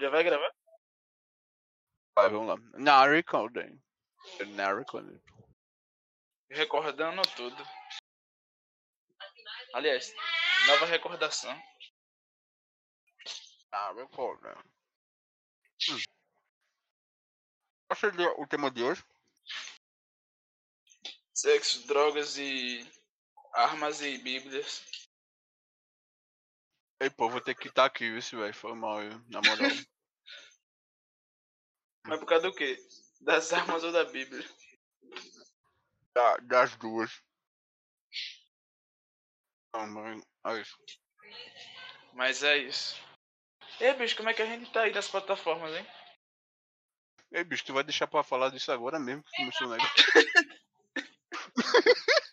Já vai gravar? Vai, vamos lá. Now recording. Now recording. Recordando tudo. Aliás, nova recordação. Now recording. Hum. Qual seria o tema de hoje? Sexo, drogas e armas e bíblias. Ei, pô, vou ter que estar aqui, viu, velho? Foi mal, eu, na moral. Mas por causa do quê? Das armas ou da Bíblia? Da- das duas. Não, mas é isso. Mas é isso. Ei, bicho, como é que a gente tá aí nas plataformas, hein? Ei, bicho, tu vai deixar pra falar disso agora mesmo que começou o negócio?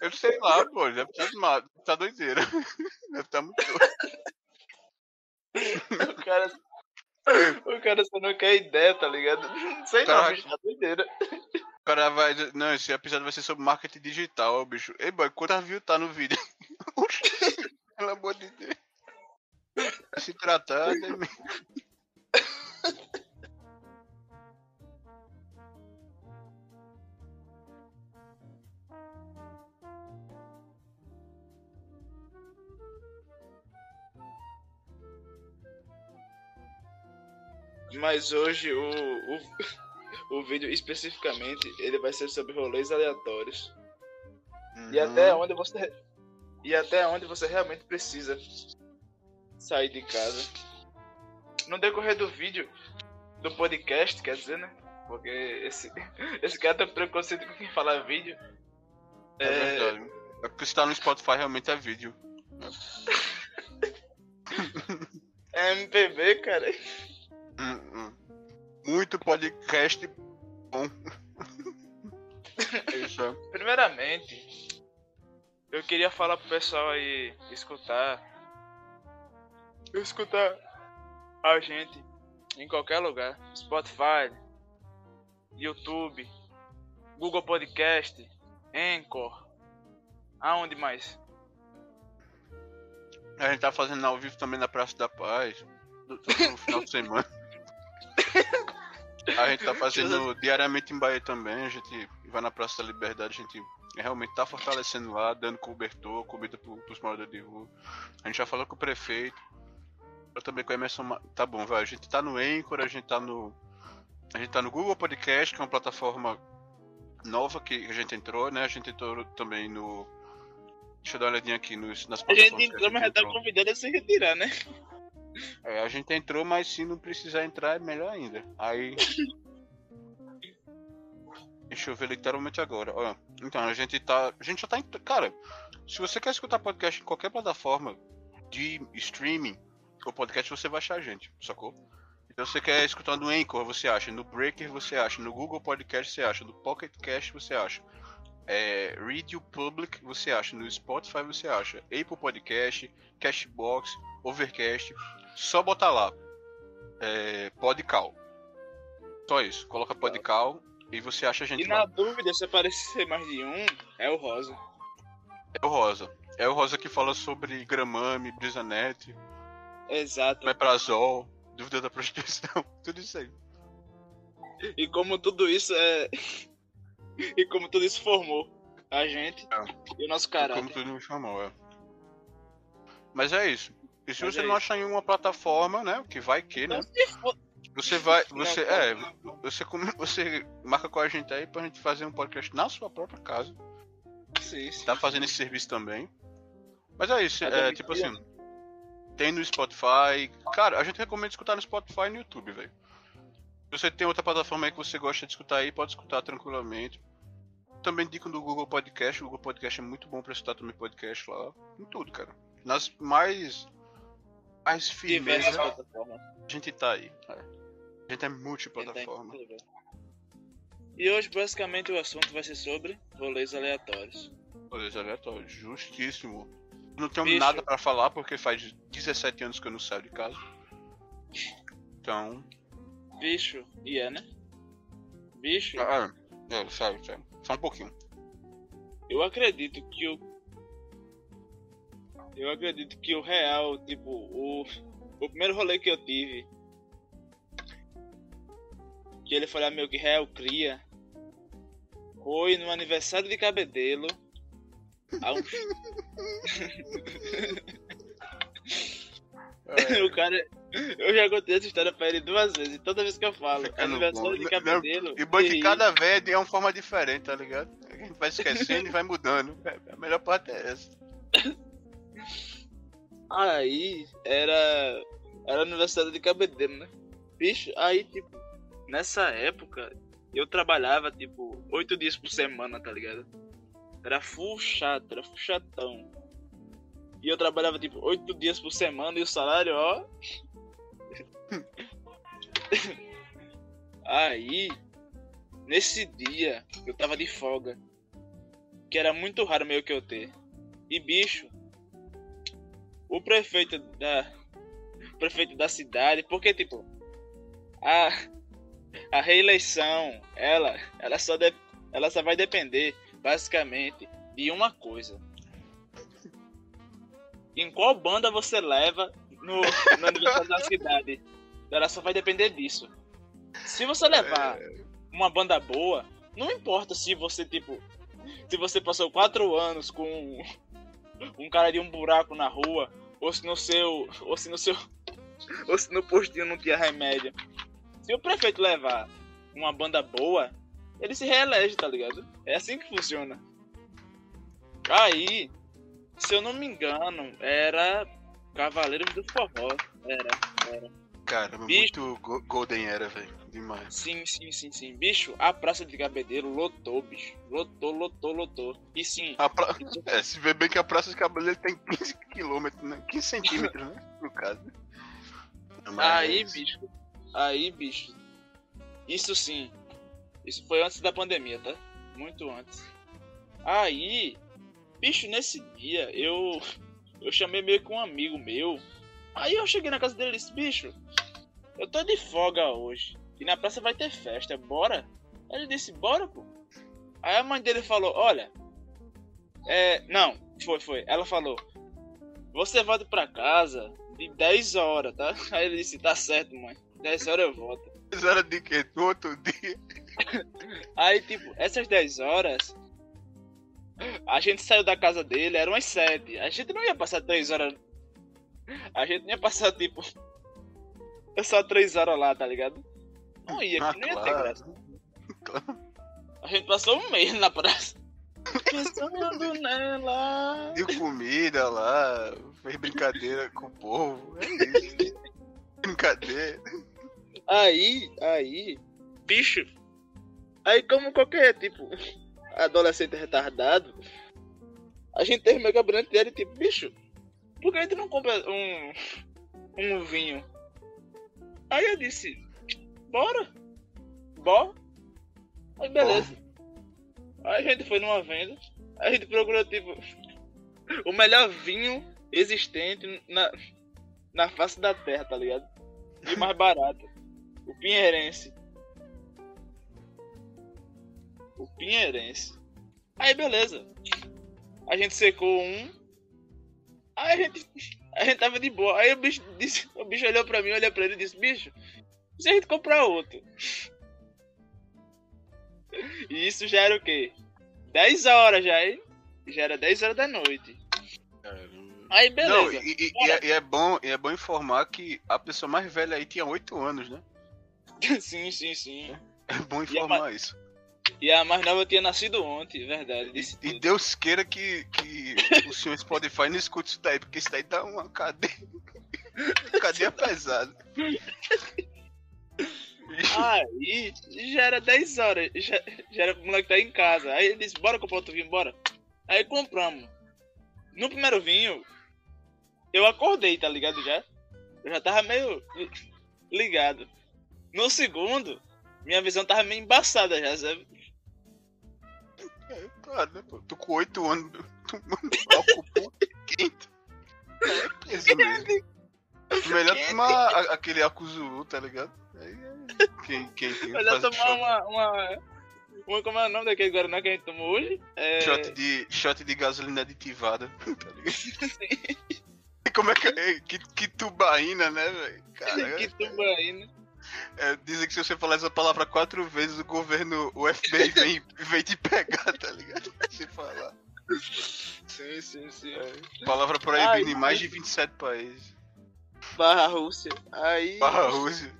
Eu sei lá, pô, deve estar demais, tá doideira. Deve estar muito doido. O cara. O cara só não quer ideia, tá ligado? Sei não, Caraca. bicho, tá doideira. O cara vai. Não, esse episódio vai ser sobre marketing digital, ó, bicho. Ei, boy, quantas views tá no vídeo? Pelo amor de Deus. Se tratar Mas hoje o, o, o vídeo especificamente ele vai ser sobre rolês aleatórios. E Uhum. até onde você. E até onde você realmente precisa sair de casa. No decorrer do vídeo, do podcast, quer dizer, né? Porque esse, esse cara tem preconceito com quem fala vídeo. É verdade. É porque se tá no Spotify realmente é vídeo. É MPB, cara. Hum, hum. Muito podcast bom. É isso. Primeiramente, eu queria falar pro pessoal aí escutar. Escutar a gente em qualquer lugar. Spotify, YouTube, Google Podcast, Anchor. Aonde mais? A gente tá fazendo ao vivo também na Praça da Paz. No final de semana. A gente tá fazendo diariamente em Bahia também. A gente vai na Praça da Liberdade. A gente realmente tá fortalecendo lá, dando cobertor, comida pro, pros moradores de rua. A gente já falou com o prefeito. Eu também com a Emerson. Tá bom, vai. A gente tá no Anchor, a gente tá no. A gente tá no Google Podcast, que é uma plataforma nova que a gente entrou, né? A gente entrou também no. Deixa eu dar uma olhadinha aqui nos, nas A plataformas. gente que entrou, mas já tá entrou. convidado a se retirar, né? É, a gente entrou, mas se não precisar entrar é melhor ainda. Aí. Deixa eu ver literalmente agora. Ó, então, a gente tá. A gente já tá. Cara, se você quer escutar podcast em qualquer plataforma de streaming ou podcast, você vai achar a gente, sacou? Então você quer escutar no Anchor, você acha, no Breaker você acha, no Google Podcast você acha, no Pocket Cast você acha. É, Radio Public você acha, no Spotify você acha, Apple Podcast, Cashbox, Overcast, só botar lá. É, Podcal. Só isso. Coloca Podcal e você acha a gente E na lá. dúvida, se aparecer mais de um, é o Rosa. É o Rosa. É o Rosa que fala sobre Gramame, Brisanet, Exato. Meprazol, dúvida da prostituição, tudo isso aí. E como tudo isso é. e como tudo isso formou a gente É. e o nosso Como caráter. tudo me chamou, é. Mas é isso. E se Mas você é não achar em uma plataforma, né? Que vai que, né? Você vai. Você. É. Você, você marca com a gente aí pra gente fazer um podcast na sua própria casa. Sim, sim. tá fazendo esse serviço também. Mas é isso, é tipo assim. Tem no Spotify. Cara, a gente recomenda escutar no Spotify e no YouTube, velho. Se você tem outra plataforma aí que você gosta de escutar aí, pode escutar tranquilamente. Também dica do Google Podcast. O Google Podcast é muito bom pra escutar também podcast lá. Em tudo, cara. Nas mais. Diversas firmeza, plataformas. a gente tá aí. É. A gente é multiplataforma. Tudo. E hoje, basicamente, o assunto vai ser sobre rolês aleatórios. Rolês aleatórios. Justíssimo. Não tenho Bicho. nada pra falar porque faz 17 anos que eu não saio de casa. Então. Bicho, e é, né? Bicho, Ah, é, sério, sério. Só um pouquinho. eu acredito que o. Eu acredito que o real, tipo, o. o primeiro rolê que eu tive, que ele foi lá meio que real cria, foi no aniversário de Cabedelo. É, o cara. Eu já contei essa história pra ele duas vezes, toda vez que eu falo. Fica no aniversário bom. de Cabedelo. E bom que e- cada vez é uma forma diferente, tá ligado? A gente vai esquecendo e vai mudando. É, A melhor parte é essa. Aí era. Era aniversário de Cabedelo, né? Bicho, aí tipo, nessa época eu trabalhava tipo oito dias por semana, tá ligado? Era full chato, era full chatão. E eu trabalhava tipo oito dias por semana e o salário, ó. aí, nesse dia, eu tava de folga. Que era muito raro meio que eu ter. E bicho, o prefeito da prefeito da cidade, porque tipo a a reeleição, ela ela só de, ela só vai depender basicamente de uma coisa. Em qual banda você leva no, no aniversário da cidade? Ela só vai depender disso. Se você levar uma banda boa, não importa se você tipo se você passou quatro anos com um cara de um buraco na rua, ou se no seu. Ou se no seu. Ou se no postinho não tinha remédio. Se o prefeito levar uma banda boa, ele se reelege, tá ligado? É assim que funciona. Aí, se eu não me engano, era Cavaleiros do Forró. Era, era. Caramba, Bicho. muito go- Golden Era, velho. Demais. Sim, sim, sim, sim. Bicho, a Praça de Cabedelo lotou, bicho. Lotou, lotou, lotou. E sim, A pra... É, se vê bem que a Praça de Cabeleiro tem 15 quilômetros, né? 15 centímetros, né? No caso. Mas- Aí, bicho. Aí, bicho. Isso sim. Isso foi antes da pandemia, tá? Muito antes. Aí, bicho, nesse dia eu eu chamei meio que um amigo meu. Aí eu cheguei na casa dele e disse, bicho, eu tô de folga hoje. E na praça vai ter festa, bora? Ele disse, bora, pô. Aí a mãe dele falou, olha. É. Não, foi, foi. Ela falou, você volta pra casa de 10 horas, tá? Aí ele disse, tá certo, mãe. 10 horas eu volto. Mas era de quê? No outro dia. Aí, tipo, essas 10 horas, a gente saiu da casa dele, eram umas 7. A gente não ia passar 3 horas. A gente não ia passar, tipo, só 3 horas lá, tá ligado? Não ia, Ah, que não ia ter claro. graça. A gente passou um mês na praça. Pensando nela. Deu comida lá, fez brincadeira com o povo. É isso. brincadeira. Aí, aí, bicho. Aí, como qualquer, tipo, adolescente retardado, a gente teve meu gabinete dele, tipo, bicho, por que a gente não compra um, um vinho? Aí eu disse, bora, bora. Aí beleza. Aí a gente foi numa venda, a gente procurou, tipo, o melhor vinho existente na, na face da terra, tá ligado? E o mais barato. O Pinheirense. O Pinheirense. Aí beleza. A gente secou um. Aí a gente. A gente tava de boa. Aí o bicho disse. O bicho olhou pra mim, olhou pra ele e disse, bicho, se a gente comprar outro? E isso já era o quê? 10 horas já, hein? Já era 10 horas da noite. Aí Não, beleza. e, e- e é, e é bom, e é bom informar que a pessoa mais velha aí tinha 8 anos, né? sim, sim, sim. É bom informar isso. E a mais nova tinha nascido ontem, verdade. Disse E. Deus queira que, que o senhor Spotify não escute isso daí, porque isso daí dá uma cadeia. cadeia pesada. Aí já era 10 horas, já, já era pro moleque tá em casa. Aí ele disse, bora comprar outro vinho, bora. Aí compramos. No primeiro vinho, eu acordei, tá ligado já? Eu já tava meio ligado. No segundo, minha visão tava meio embaçada já, sabe? É, claro, né, pô? Tô com 8 anos tomando álcool puro quente. É peso mesmo. Melhor tomar aquele álcool Zulu, tá ligado? É, quem, quem Melhor faz tomar uma, uma, uma. Como é o nome daquele Guaraná que a gente tomou hoje? É... shot de, shot de gasolina aditivada, tá ligado? como é que. é, Que, que tubaína, né, velho? Que tubaína. é, dizem que se você falar essa palavra quatro vezes, o governo, o FBI vem, vem te pegar, tá ligado? Se falar. Sim, sim, sim. Palavra proibida Ai, em mais de 27 países. Barra Rússia. Aí. Barra Rússia.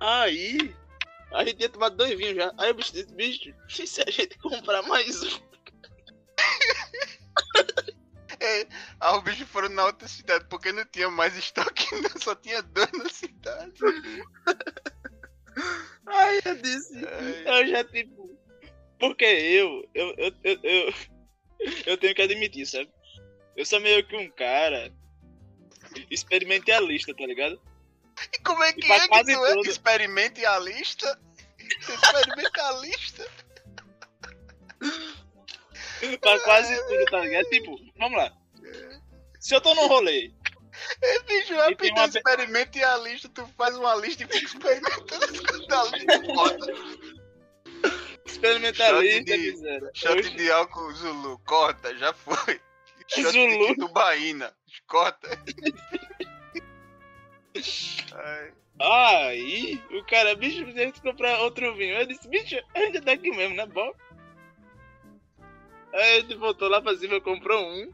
Aí. A gente tinha tomado dois vinhos já. Aí o bicho disse, bicho, e se a gente comprar mais um? É, ah, os bichos foram na outra cidade porque não tinha mais estoque, só tinha dois na cidade. Aí eu disse, É, eu já tipo. Porque eu, eu, eu, eu, eu, eu tenho que admitir, sabe? Eu sou meio que um cara experimentalista, tá ligado? E como é que E é que tu é? tudo. Experimente a lista? Experimentalista? pra quase tudo, tá ligado? Tipo, vamos lá. Se eu tô num rolê, É, bicho, E tem pedir uma ve- experimente a lista, tu faz uma lista e fica experimentando a lista foda. experimentalista, Shot de- miséria. Shot de álcool Zulu, corta, já foi. Shot Zulu. de tubaína, corta. Aí, o cara, bicho, que comprar outro vinho. Eu disse, bicho, a gente tá aqui mesmo, né, bom? Aí gente voltou lá pra cima, comprou um.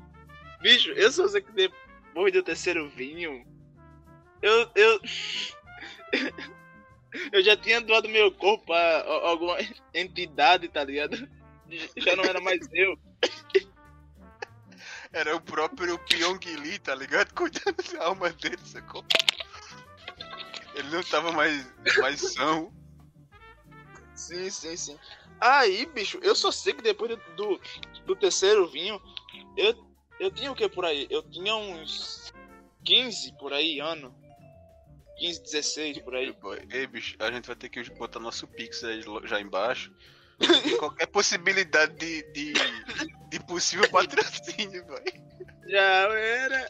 Bicho, eu só sei que depois do terceiro vinho, eu, eu, eu já tinha doado meu corpo a, alguma entidade, tá ligado? Já não era mais eu. era o próprio Pyong tá ligado? Cuidando da alma dele, sacou? Ele não tava mais, mais são. Sim, sim, sim. Aí, bicho, eu só sei que depois do, do, terceiro vinho, eu, eu tinha o que por aí? Eu tinha uns 15 por aí, ano. 15, 16 por aí. Ei, bicho, a gente vai ter que botar nosso Pix aí já embaixo. Qualquer possibilidade de, de, de possível patrocínio, velho. Já era.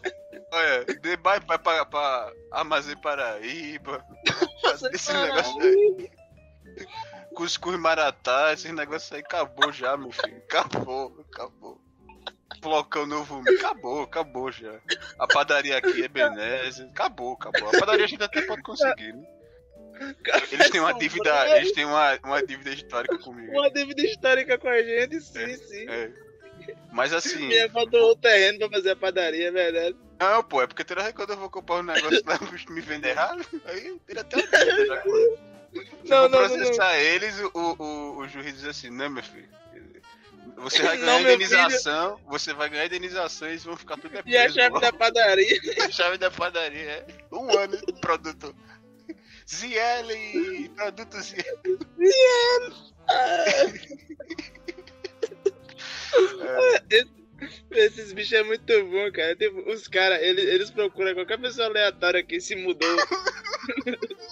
Olha, de- vai, pra, pra Amazon Paraíba. Esse negócio aí. Cuscuz Maratá, esses negócios aí acabou já, meu filho. Acabou, acabou. Flocão Novo acabou, acabou já. A padaria aqui é Benese, acabou, acabou. A padaria a gente até pode conseguir, né? Eles têm uma dívida, eles têm uma, uma dívida histórica comigo. Uma dívida histórica com a gente, sim, É. sim. É. Mas assim, Me faltou o terreno pra fazer a padaria, é verdade. não, pô, é porque toda vez quando eu vou comprar um negócio lá, o me vende errado, aí vira até uma dívida já. Se Não, eu não, for não, processar eles, o, o, o juiz diz assim, não, meu filho. Você vai Não, ganhar meu indenização, você vai ganhar indenização e eles vão ficar tudo é E a chave logo. da padaria. A chave da padaria é um ano de produto. Ziele, produto Ziele. Esses bichos é muito bom, cara. Tipo, os caras, eles, eles procuram qualquer pessoa aleatória que se mudou.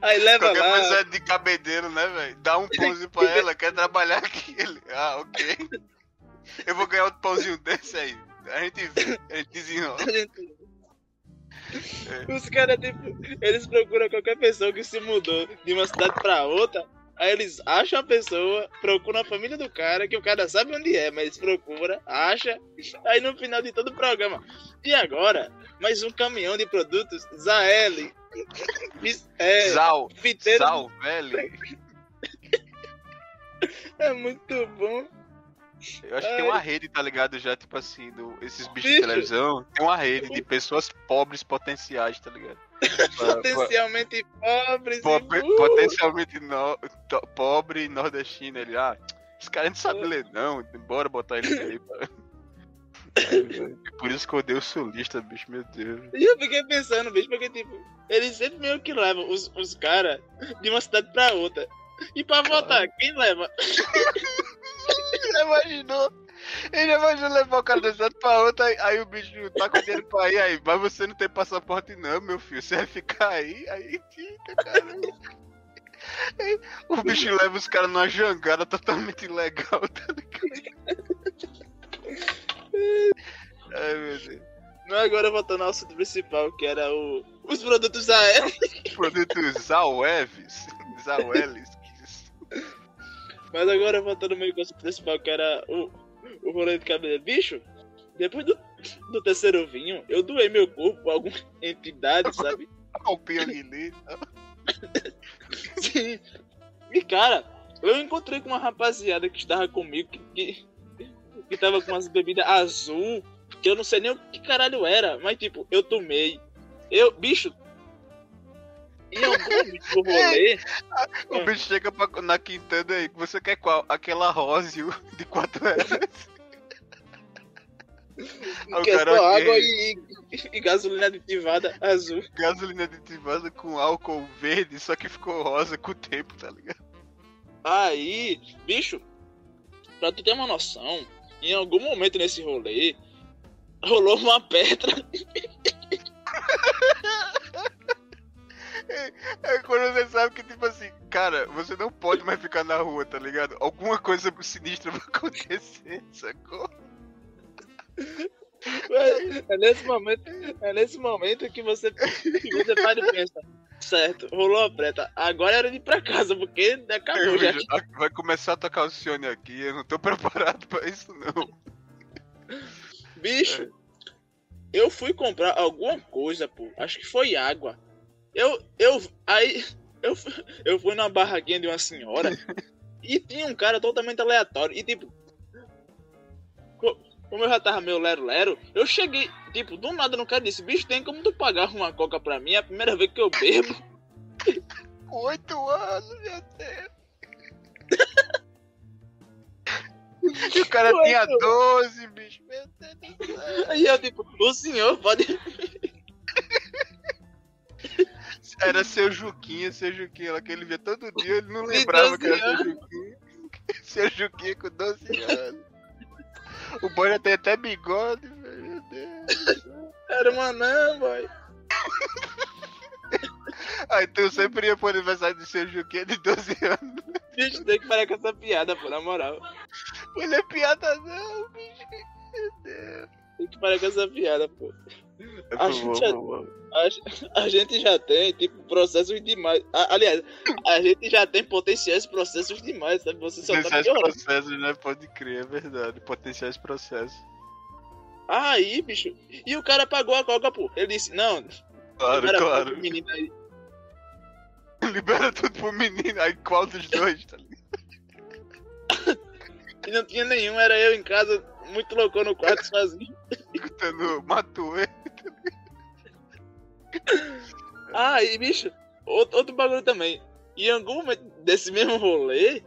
Aí leva Qualquer lá. pessoa de cabedeiro, né, velho? Dá um pãozinho pra ela, quer trabalhar aqui. Ele, ah, ok. Eu vou ganhar outro pãozinho desse aí. A gente vê, a gente desenrola. Os caras, tipo, eles procuram qualquer pessoa que se mudou de uma cidade pra outra. Aí eles acham a pessoa, procuram a família do cara, que o cara sabe onde é, mas procura, acha. Aí no final de todo o programa. E agora, mais um caminhão de produtos Zael. É, Zal, fiteiro. Zal, velho. É muito bom. Eu acho que tem uma rede, tá ligado? Já, tipo assim, do, esses bichos de Bicho. televisão. Tem uma rede de pessoas pobres potenciais, tá ligado? Potencialmente pobres. po- e, potencialmente no, pobre nordestino. Ele, ah, esse cara não sabe ler, não. Bora botar ele aí. É Por isso que eu odeio o sulista, bicho, meu Deus. E eu fiquei pensando, bicho, porque, tipo, eles sempre meio que levam os, os caras de uma cidade pra outra. E pra votar, quem leva? Já imaginou? Ele já imaginou levar o cara da cidade pra outra, aí, aí o bicho tá com dinheiro pra ir, aí, mas você não tem passaporte não, meu filho, você vai ficar aí, aí fica, cara. Aí, O bicho leva os caras numa jangada totalmente ilegal, tá ligado? Ai, meu Deus. Não, agora voltando ao assunto principal, que era o, os produtos aéreos. Produto Zaweves, Zawelis. Mas agora voltando meio com o assunto principal, que era o, o rolê de cabelo. Bicho, depois do do terceiro vinho, eu doei meu corpo pra alguma entidade, sabe? Ao Pianguilê. Sim. E cara, eu encontrei com uma rapaziada que estava comigo que, que, que tava com umas bebidas azul, que eu não sei nem o que caralho era, mas tipo, eu tomei. Eu, bicho. Do rolê. O bicho chega pra, na Quintana aí. Você quer qual? Aquela Rósio de 4 reais. Aí o que é só água e, e- e gasolina aditivada azul. Gasolina aditivada com álcool verde, só que ficou rosa com o tempo, tá ligado? Aí, bicho, pra tu ter uma noção, em algum momento nesse rolê, rolou uma pedra. É quando você sabe que, tipo assim, cara, você não pode mais ficar na rua, tá ligado? Alguma coisa sinistra vai acontecer, sacou? É nesse momento, é nesse momento que você, que você para e pensa, certo, rolou a preta, agora era de ir pra casa, porque acabou já. Vai começar a tocar o Cione aqui, eu não tô preparado pra isso, não. Bicho, eu fui comprar alguma coisa, pô. Acho que foi água. Eu, eu, aí, eu, eu fui numa barraquinha de uma senhora e tinha um cara totalmente aleatório. E tipo, co- como eu já tava meio lero-lero, eu cheguei, tipo, do nada no cara disse: Bicho, tem como tu pagar uma coca pra mim? É a primeira vez que eu bebo. Oito anos, meu Deus. E o cara tinha 12, bicho. Meu Deus do céu. Aí eu, tipo, o senhor pode. Era seu Juquinha, seu Juquinha, lá que ele via todo dia, ele não lembrava 12 que era seu. Juquinha. Seu Juquinha com 12 anos. O boy já tem até bigode. Meu Deus. Era uma não, boy. Então eu sempre ia pro aniversário de seu Juquinha de 12 anos. Bicho, tem que parar com essa piada, pô, na moral. Não é piada não, bicho. Meu Deus. Tem que parar com essa piada, pô. É A gente já- A, a gente já tem, tipo, processos demais. A- aliás, a gente já tem potenciais processos demais, sabe? Você só tá Potenciais piorando. processos, né? Pode crer, é verdade. Potenciais processos. Aí, bicho. E o cara pagou a coca, pô. Ele disse, não, Claro, libera claro. menino aí. Libera tudo pro menino. Aí qual dos dois, tá ligado? E não tinha nenhum, era eu em casa, muito louco no quarto sozinho. Escutando Matuê. Aí, bicho, outro, outro bagulho também. E em algum momento desse mesmo rolê,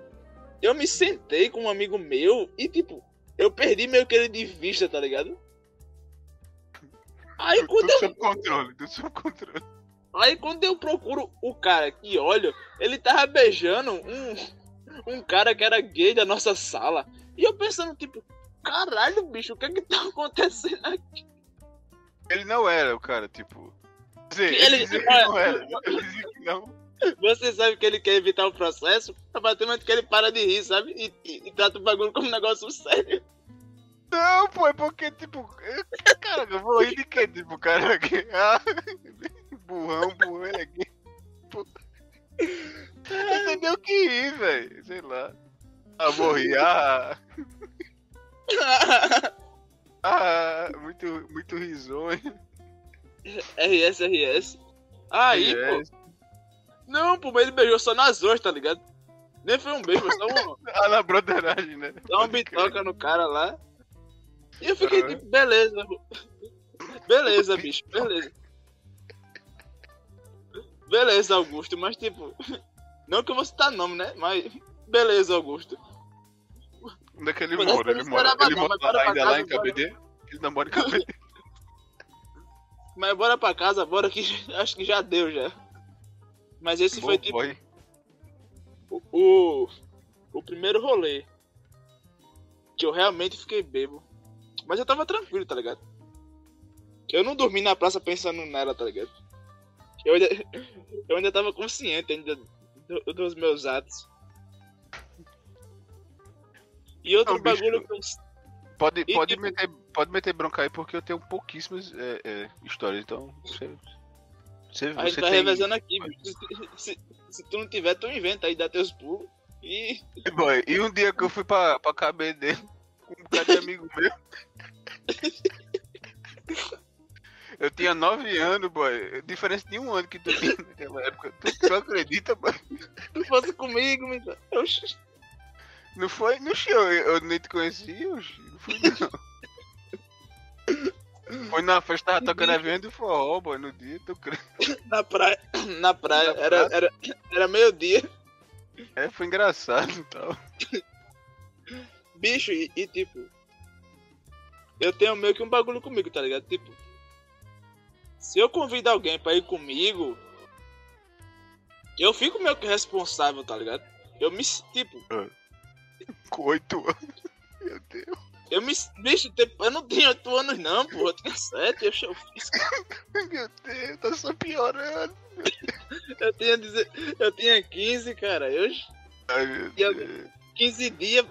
eu me sentei com um amigo meu e, tipo, eu perdi meio que ele de vista, tá ligado? Aí quando eu sob controle, tudo sob controle. Aí quando eu procuro o cara que olha, ele tava beijando um, um cara que era gay da nossa sala. E eu pensando, tipo, caralho, bicho, o que é que tá acontecendo aqui? Ele não era o cara, tipo. Dizer, Ele- ele dizia que não era. Ele dizia que não. Você sabe que ele quer evitar o processo, a partir do momento que ele para de rir, sabe? E, e- e trata o bagulho como um negócio sério. Não, pô, é porque, tipo. eu- Cara, eu vou rir de quê? Tipo, cara aqui. Ah, burrão, burrão, ele aqui. Pô. Eu sei nem o que rir, velho. Sei lá. Ah, vou rir. Ah, ah, muito, muito risonho. RS, RS. Aí, RS. pô. Não, pô, mas ele beijou só nas horas, tá ligado? Nem foi um beijo, foi só um, Ah, na broderagem, né? Dá uma bitoca no cara lá. E eu fiquei tipo, beleza. Beleza, bicho, beleza. Beleza, Augusto, mas tipo. Não que eu vou citar nome, né? Mas. Beleza, Augusto. Onde é que ele mora? Ele mora, ele mora pra ainda lá em. KBD? Ele não mora em KBD. Mas bora pra casa, bora que acho que já deu já. Mas esse foi Bom tipo boy. o, o, o primeiro rolê. Que eu realmente fiquei bebo. Mas eu tava tranquilo, tá ligado? Eu não dormi na praça pensando nela, tá ligado? Eu ainda, eu ainda tava consciente ainda do- dos meus atos. E outro Não, bicho, bagulho que eu. Pode, E, pode, tipo- meter, pode meter bronca aí porque eu tenho pouquíssimas é, é, histórias, então. Você, você, A gente tá tem. revezando aqui, bicho. Se, se, se tu não tiver, tu inventa aí, dá teus pulos. E. Boy, e um dia que eu fui pra, pra KBD com um bocado de amigo meu. Eu tinha 9 anos, boy. Diferença de um ano que tu tinha naquela época. Tu, tu acredita, boy? Tu fosse comigo, então. Não foi show, eu, eu nem te conhecia, oxi. não fui não. Foi na festa, tava tocando avião de forró, boy, no dia, tu crê? Na praia. Na praia. Na Era, praia? era, era meio-dia. É, foi engraçado e tal. Bicho, e, e, tipo. Eu tenho meio que um bagulho comigo, tá ligado? Tipo. Se eu convido alguém pra ir comigo. Eu fico meio que responsável, tá ligado? Eu me. Tipo. Com 8 anos. Meu Deus. Eu me. Bicho, eu não tenho 8 anos, não, pô. Eu tinha 7. Eu, eu, fiz- Meu Deus, tá só piorando. eu, tinha, deze- eu tinha 15, cara. Eu. Ai, meu eu- Deus. 15 dias.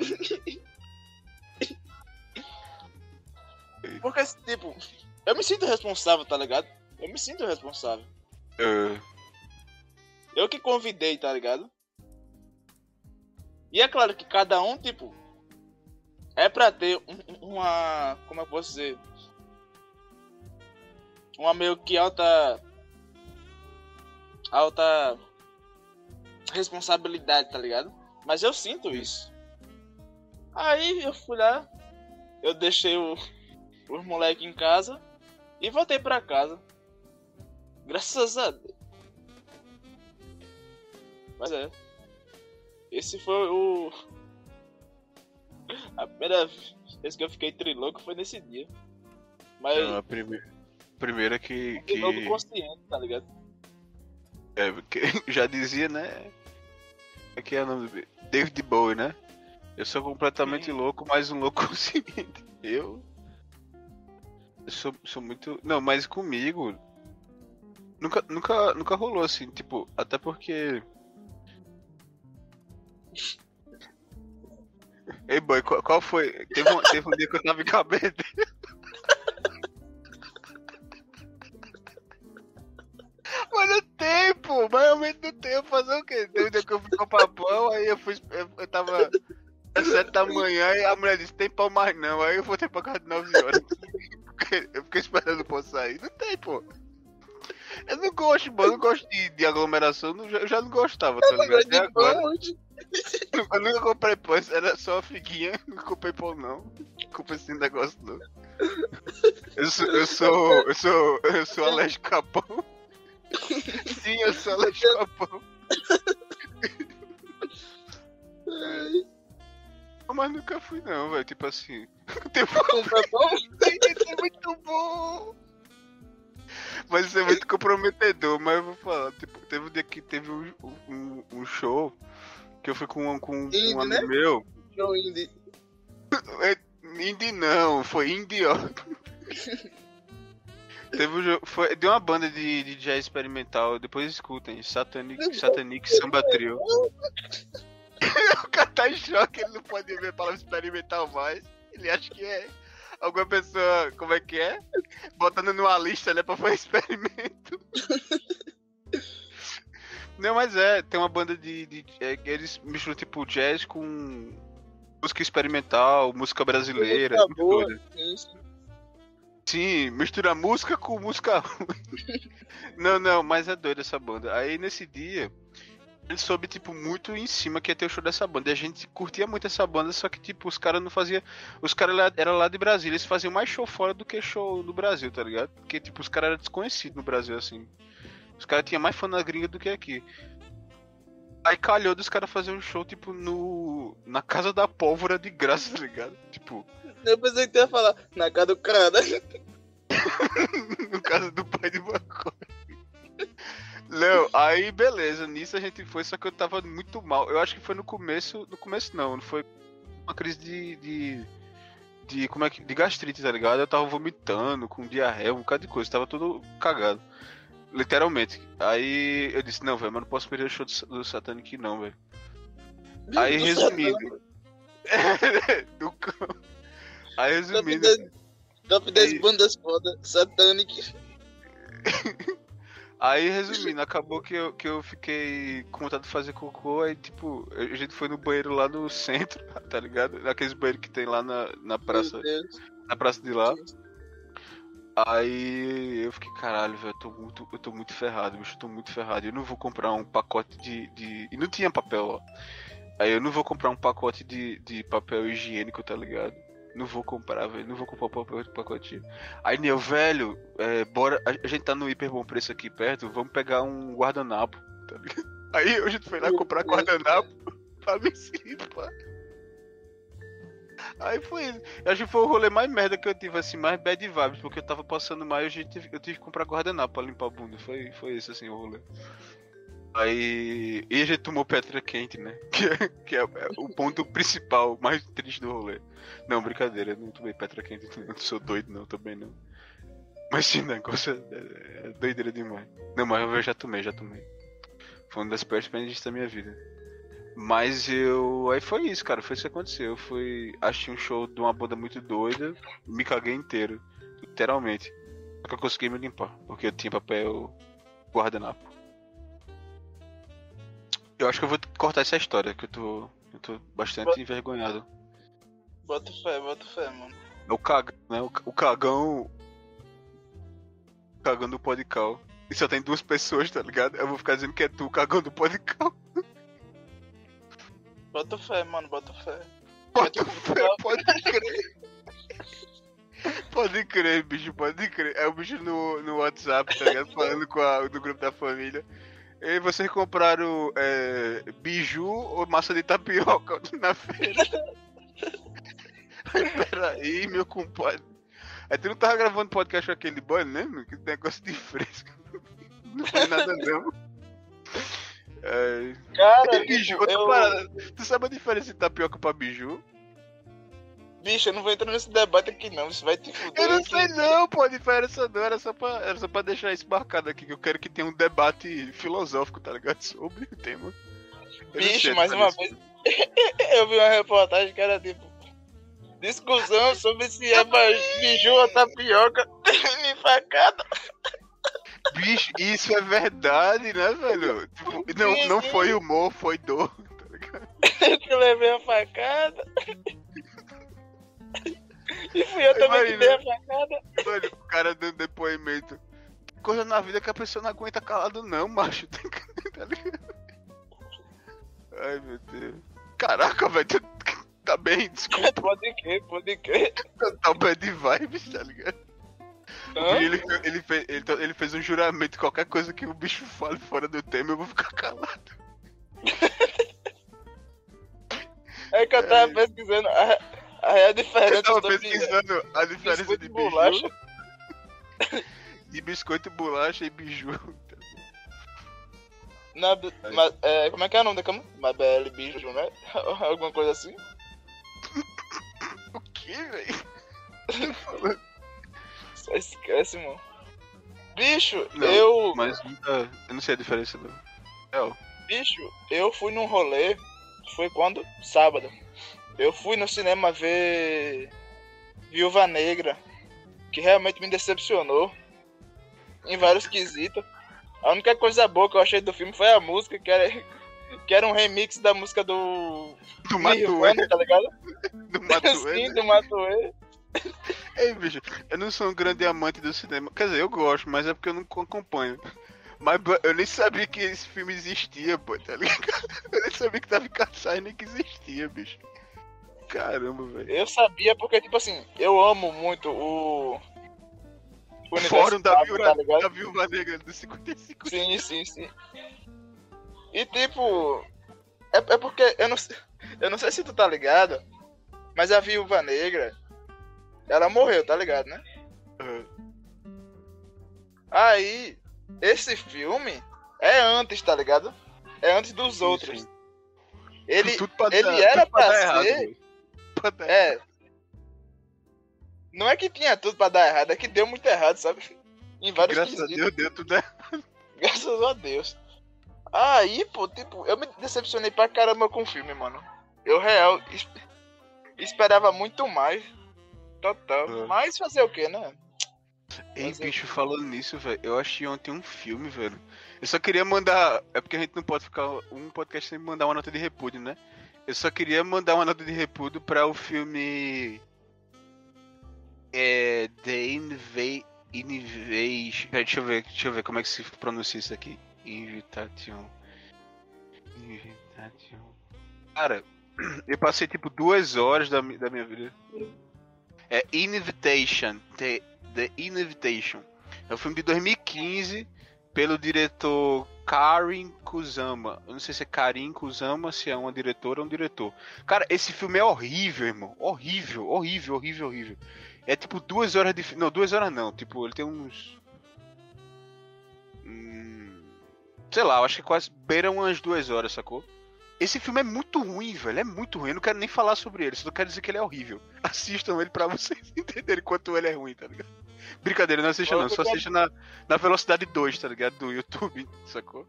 Porque, tipo. Eu me sinto responsável, tá ligado? Eu me sinto responsável. É, Eu que convidei, tá ligado? E é claro que cada um, tipo, é pra ter um- um- uma. Como eu posso dizer? Uma meio que alta. Alta. Responsabilidade, tá ligado? Mas eu sinto isso. Aí eu fui lá, eu deixei o, os moleques em casa e voltei pra casa. Graças a Deus. Mas é. Esse foi o. A primeira vez que eu fiquei trilouco foi nesse dia. Mas não, a primeira, primeira que. que consciente, tá ligado? é, que já dizia, né? Aqui é o nome do. David Bowie, né? Eu sou completamente Sim. louco, mas um louco consciente. Eu. Eu sou, sou muito. Não, mas comigo. Nunca, nunca, nunca rolou assim, tipo, até porque. Ei, boy, qual, qual foi? Teve um, teve um dia que eu tava em cabeça. Mas não tem, pô, mas realmente não tem. Eu fazer o quê? Teve um dia que eu fui comprar pão, aí eu fui. Eu, eu tava às sete da manhã e a mulher disse: tem pão mais não. Aí eu voltei pra casa de 9 horas. Porque Eu fiquei esperando o pão sair. Não tem, pô. Eu não gosto, mano. Eu não gosto de, de aglomeração. eu já não gostava, tá ligado? Até agora. Eu nunca comprei pão, era só figuinha. Não comprei pão, não. Não comprei esse negócio, não. Eu sou, eu sou, eu sou, eu sou alérgico a pão. Sim, eu sou alérgico a pão. Mas nunca fui, não, velho. Tipo assim. Tem Comprar pão? É muito bom. Mas isso é muito comprometedor, mas eu vou falar, tipo, teve um dia que teve um, um, um show que eu fui com, com um Indie, amigo né? meu. Show indie. Indie não, foi indie, ó. Teve um jogo, foi de uma banda de, de jazz experimental, depois escutem, Satanic, Satanic Samba Trio. o cara tá em choque, ele não pode ver a palavra experimental mais. Ele acha que é alguma pessoa, como é que é? Botando numa lista, né, pra fazer experimento. Não, mas é, tem uma banda de. de é, eles misturam tipo jazz com música experimental, música brasileira, Música boa. Sim, mistura música com música ruim. não, não, mas é doido essa banda. Aí nesse dia, ele soube, tipo, muito em cima que ia ter o show dessa banda. E a gente curtia muito essa banda, só que, tipo, os caras não faziam. Os caras eram lá de Brasília, eles faziam mais show fora do que show no Brasil, tá ligado? Porque, tipo, os caras eram desconhecidos no Brasil, assim. Os caras tinham mais fã na gringa do que aqui. Aí calhou dos caras fazer um show, tipo, no. Na casa da pólvora de graça, tá ligado? Tipo. Eu pensei que ia falar na casa do cara, no caso do pai de maconha. Não, aí beleza, nisso a gente foi, só que eu tava muito mal. Eu acho que foi no começo, no começo não, não foi uma crise de, de, de como é que, de gastrite, tá ligado? Eu tava vomitando, com diarreia, um bocado de coisa, tava tudo cagado. Literalmente. Aí eu disse, não, velho, mas não posso perder o show do, do Satanic não, velho. Aí Do resumindo. do cão. Aí resumindo. 10, top 10 Aí- bandas foda, Satanic. Aí, resumindo, acabou que eu, que eu fiquei com vontade de fazer cocô, aí, tipo, a gente foi no banheiro lá no centro, tá ligado? Naqueles banheiros que tem lá na, na, praça, na praça de lá. Aí eu fiquei, caralho, velho, eu tô muito, eu tô muito ferrado, bicho, eu tô muito ferrado. Eu não vou comprar um pacote de. de... E não tinha papel, ó. Aí eu não vou comprar um pacote de, de papel higiênico, tá ligado? Não vou comprar, velho. Não vou comprar de pacotinho. Aí, Neo, velho, é, bora. A gente tá no hiper bom preço aqui perto, vamos pegar um guardanapo, tá? Aí a gente foi lá comprar guardanapo pra me limpar. Aí foi isso. Eu acho que foi o rolê mais merda que eu tive, assim, mais bad vibes, porque eu tava passando mal e eu tive, eu tive que comprar guardanapo pra limpar a bunda. Foi, foi isso, assim, o rolê. Aí. E a gente tomou Petra quente, né? Que, é, que é, é, o ponto principal, mais triste do rolê. Não, brincadeira, eu não tomei Petra quente, não sou doido, não, também não. Mas sim, negócio é, é doideira demais. Não, mas eu já tomei, já tomei. Foi uma das piores experiências da minha vida. Mas eu. Aí foi isso, cara. Foi isso que aconteceu. Eu fui. Achei um show de uma banda muito doida. Me caguei inteiro. Literalmente. Só que eu consegui me limpar. Porque eu tinha papel guardanapo. Eu acho que eu vou cortar essa história, que eu tô. Eu tô bastante Bota... envergonhado. Bota fé, bota fé, mano. É o cagão, né? O, o cagão. O cagão do podcal. E só tem duas pessoas, tá ligado? Eu vou ficar dizendo que é tu, o cagão do podcal. Bota fé, mano, bota fé. Bota fé, pode crer. Pode crer, bicho, pode crer. É o bicho no, no WhatsApp, tá ligado? Falando com a, do grupo da família. E vocês compraram é, biju ou massa de tapioca na feira? Aí, peraí, meu compadre. Aí tu não tava gravando podcast com aquele boy, né? Que negócio de fresco. Não foi nada não. É... Cara, biju, eu... Tu sabe a diferença de tapioca pra biju? Bicho, eu não vou entrar nesse debate aqui não, isso vai te fuder. Eu não aqui. sei não, pô, a diferença não, era só, pra, era só pra deixar isso marcado aqui, que eu quero que tenha um debate filosófico, tá ligado? Sobre o tema. Eu Bicho, mais uma vez, eu vi uma reportagem que era tipo, discussão sobre se é biju ou tapioca me facada. Bicho, isso é verdade, né, velho? Tipo, não, não foi humor, foi dor, tá ligado? eu levei a facada. E fui eu também que dei a facada. Mano, o cara dando depoimento. Coisa na vida que a pessoa não aguenta calado, não, macho. Tá ligado? Ai, meu Deus. Caraca, velho. Tá bem, desculpa. Pode crer, pode crer. Tá bad vibes, tá ligado? Ele, ele, fez, ele, ele, fez um juramento, qualquer coisa que o bicho fale fora do tema, eu vou ficar calado. É que eu tava é. pesquisando a, a real diferença. Eu tava pesquisando a diferença de bolacha. de biscoito, bolacha e biju. Na, ma, é, como é que é o nome da cama? Mabelle Biju, né? Alguma coisa assim? o que, velho? Só esquece, mano. Bicho, não, eu. Mas nunca. Eu não sei a diferença do. É, Bicho, eu fui num rolê. Foi quando? Sábado. Eu fui no cinema ver. Viúva Negra. Que realmente me decepcionou. Em vários quesitos. A única coisa boa que eu achei do filme foi a música, que era, que era um remix da música do. Do Matuê. Tá ligado? Do Matuê. Sim, né? do Matuê. Ei, bicho, eu não sou um grande amante do cinema. Quer dizer, eu gosto, mas é porque eu não acompanho. Mas eu nem sabia que esse filme existia, pô, tá ligado? Eu nem sabia que tava em nem que existia, bicho. Caramba, velho. Eu sabia porque, tipo assim, eu amo muito o. O Fórum da Viúva, tá da Viúva Negra do 55. Sim, sim, sim. E tipo. É, é porque eu não, eu não sei se tu tá ligado, mas a Viúva Negra ela morreu, tá ligado, né? Uhum. Aí, esse filme é antes, tá ligado? É antes dos sim, outros. Sim. Ele, ele dar, era pra, pra ser. Errado, é. Não é que tinha tudo pra dar errado, é que deu muito errado, sabe? Em vários Graças a Deus, deu tudo errado. Graças a Deus. Aí, pô, tipo, eu me decepcionei pra caramba com o filme, mano. Eu real esperava muito mais. Total. É. Mas fazer o que, né? Ei, bicho, falando nisso, velho, eu achei ontem um filme, velho. Eu só queria mandar. É porque a gente não pode ficar um podcast sem mandar uma nota de repúdio, né? Eu só queria mandar uma nota de repúdio para o filme. É. The, Inva Inivation. Deixa eu ver, deixa eu ver como é que se pronuncia isso aqui. Invitation. Invitation. Cara, eu passei tipo duas horas da, da minha vida. É Invitation. The, The Invitation. É um filme de 2015 pelo diretor Karin Kusama. Eu não sei se é Karin Kusama, se é uma diretora ou um diretor. Cara, esse filme é horrível, irmão. Horrível, horrível, horrível, horrível. É tipo duas horas de. Não, duas horas não. Tipo, ele tem uns. Hum... Sei lá, eu acho que quase beiram umas duas horas, sacou? Esse filme é muito ruim, velho. É muito ruim. Eu não quero nem falar sobre ele, só quero dizer que ele é horrível. Assistam ele pra vocês entenderem quanto ele é ruim, tá ligado? Brincadeira, não assista não. Só assista na, na velocidade 2, tá ligado? Do YouTube, sacou?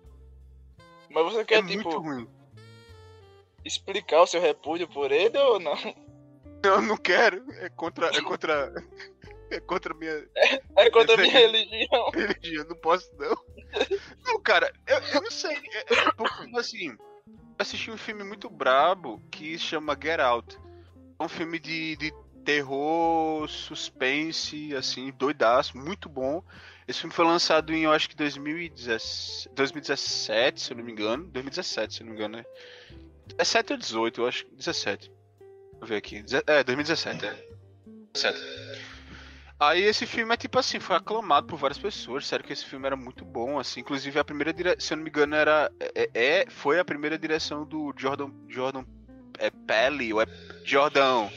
Mas você quer, é tipo, muito ruim. explicar o seu repúdio por ele ou não? Eu não quero. É contra. É contra. É contra minha. É contra a minha religião. religião. Não posso, não. Não, cara, eu, eu não sei. É, é, porque, assim, eu assisti um filme muito brabo que chama Get Out. É um filme de, de terror, suspense, assim, doidaço, muito bom. Esse filme foi lançado em, eu acho que 2017, 2017 se eu não me engano. 2017, se eu não me engano, né? É 7 ou 18, eu acho. 17. Vou ver aqui. É, 2017, é. 17. Aí esse filme é tipo assim, foi aclamado por várias pessoas, sério que esse filme era muito bom, assim, inclusive a primeira direção, se eu não me engano, era é, é foi a primeira direção do Jordan Jordan é Pelly ou é Jordan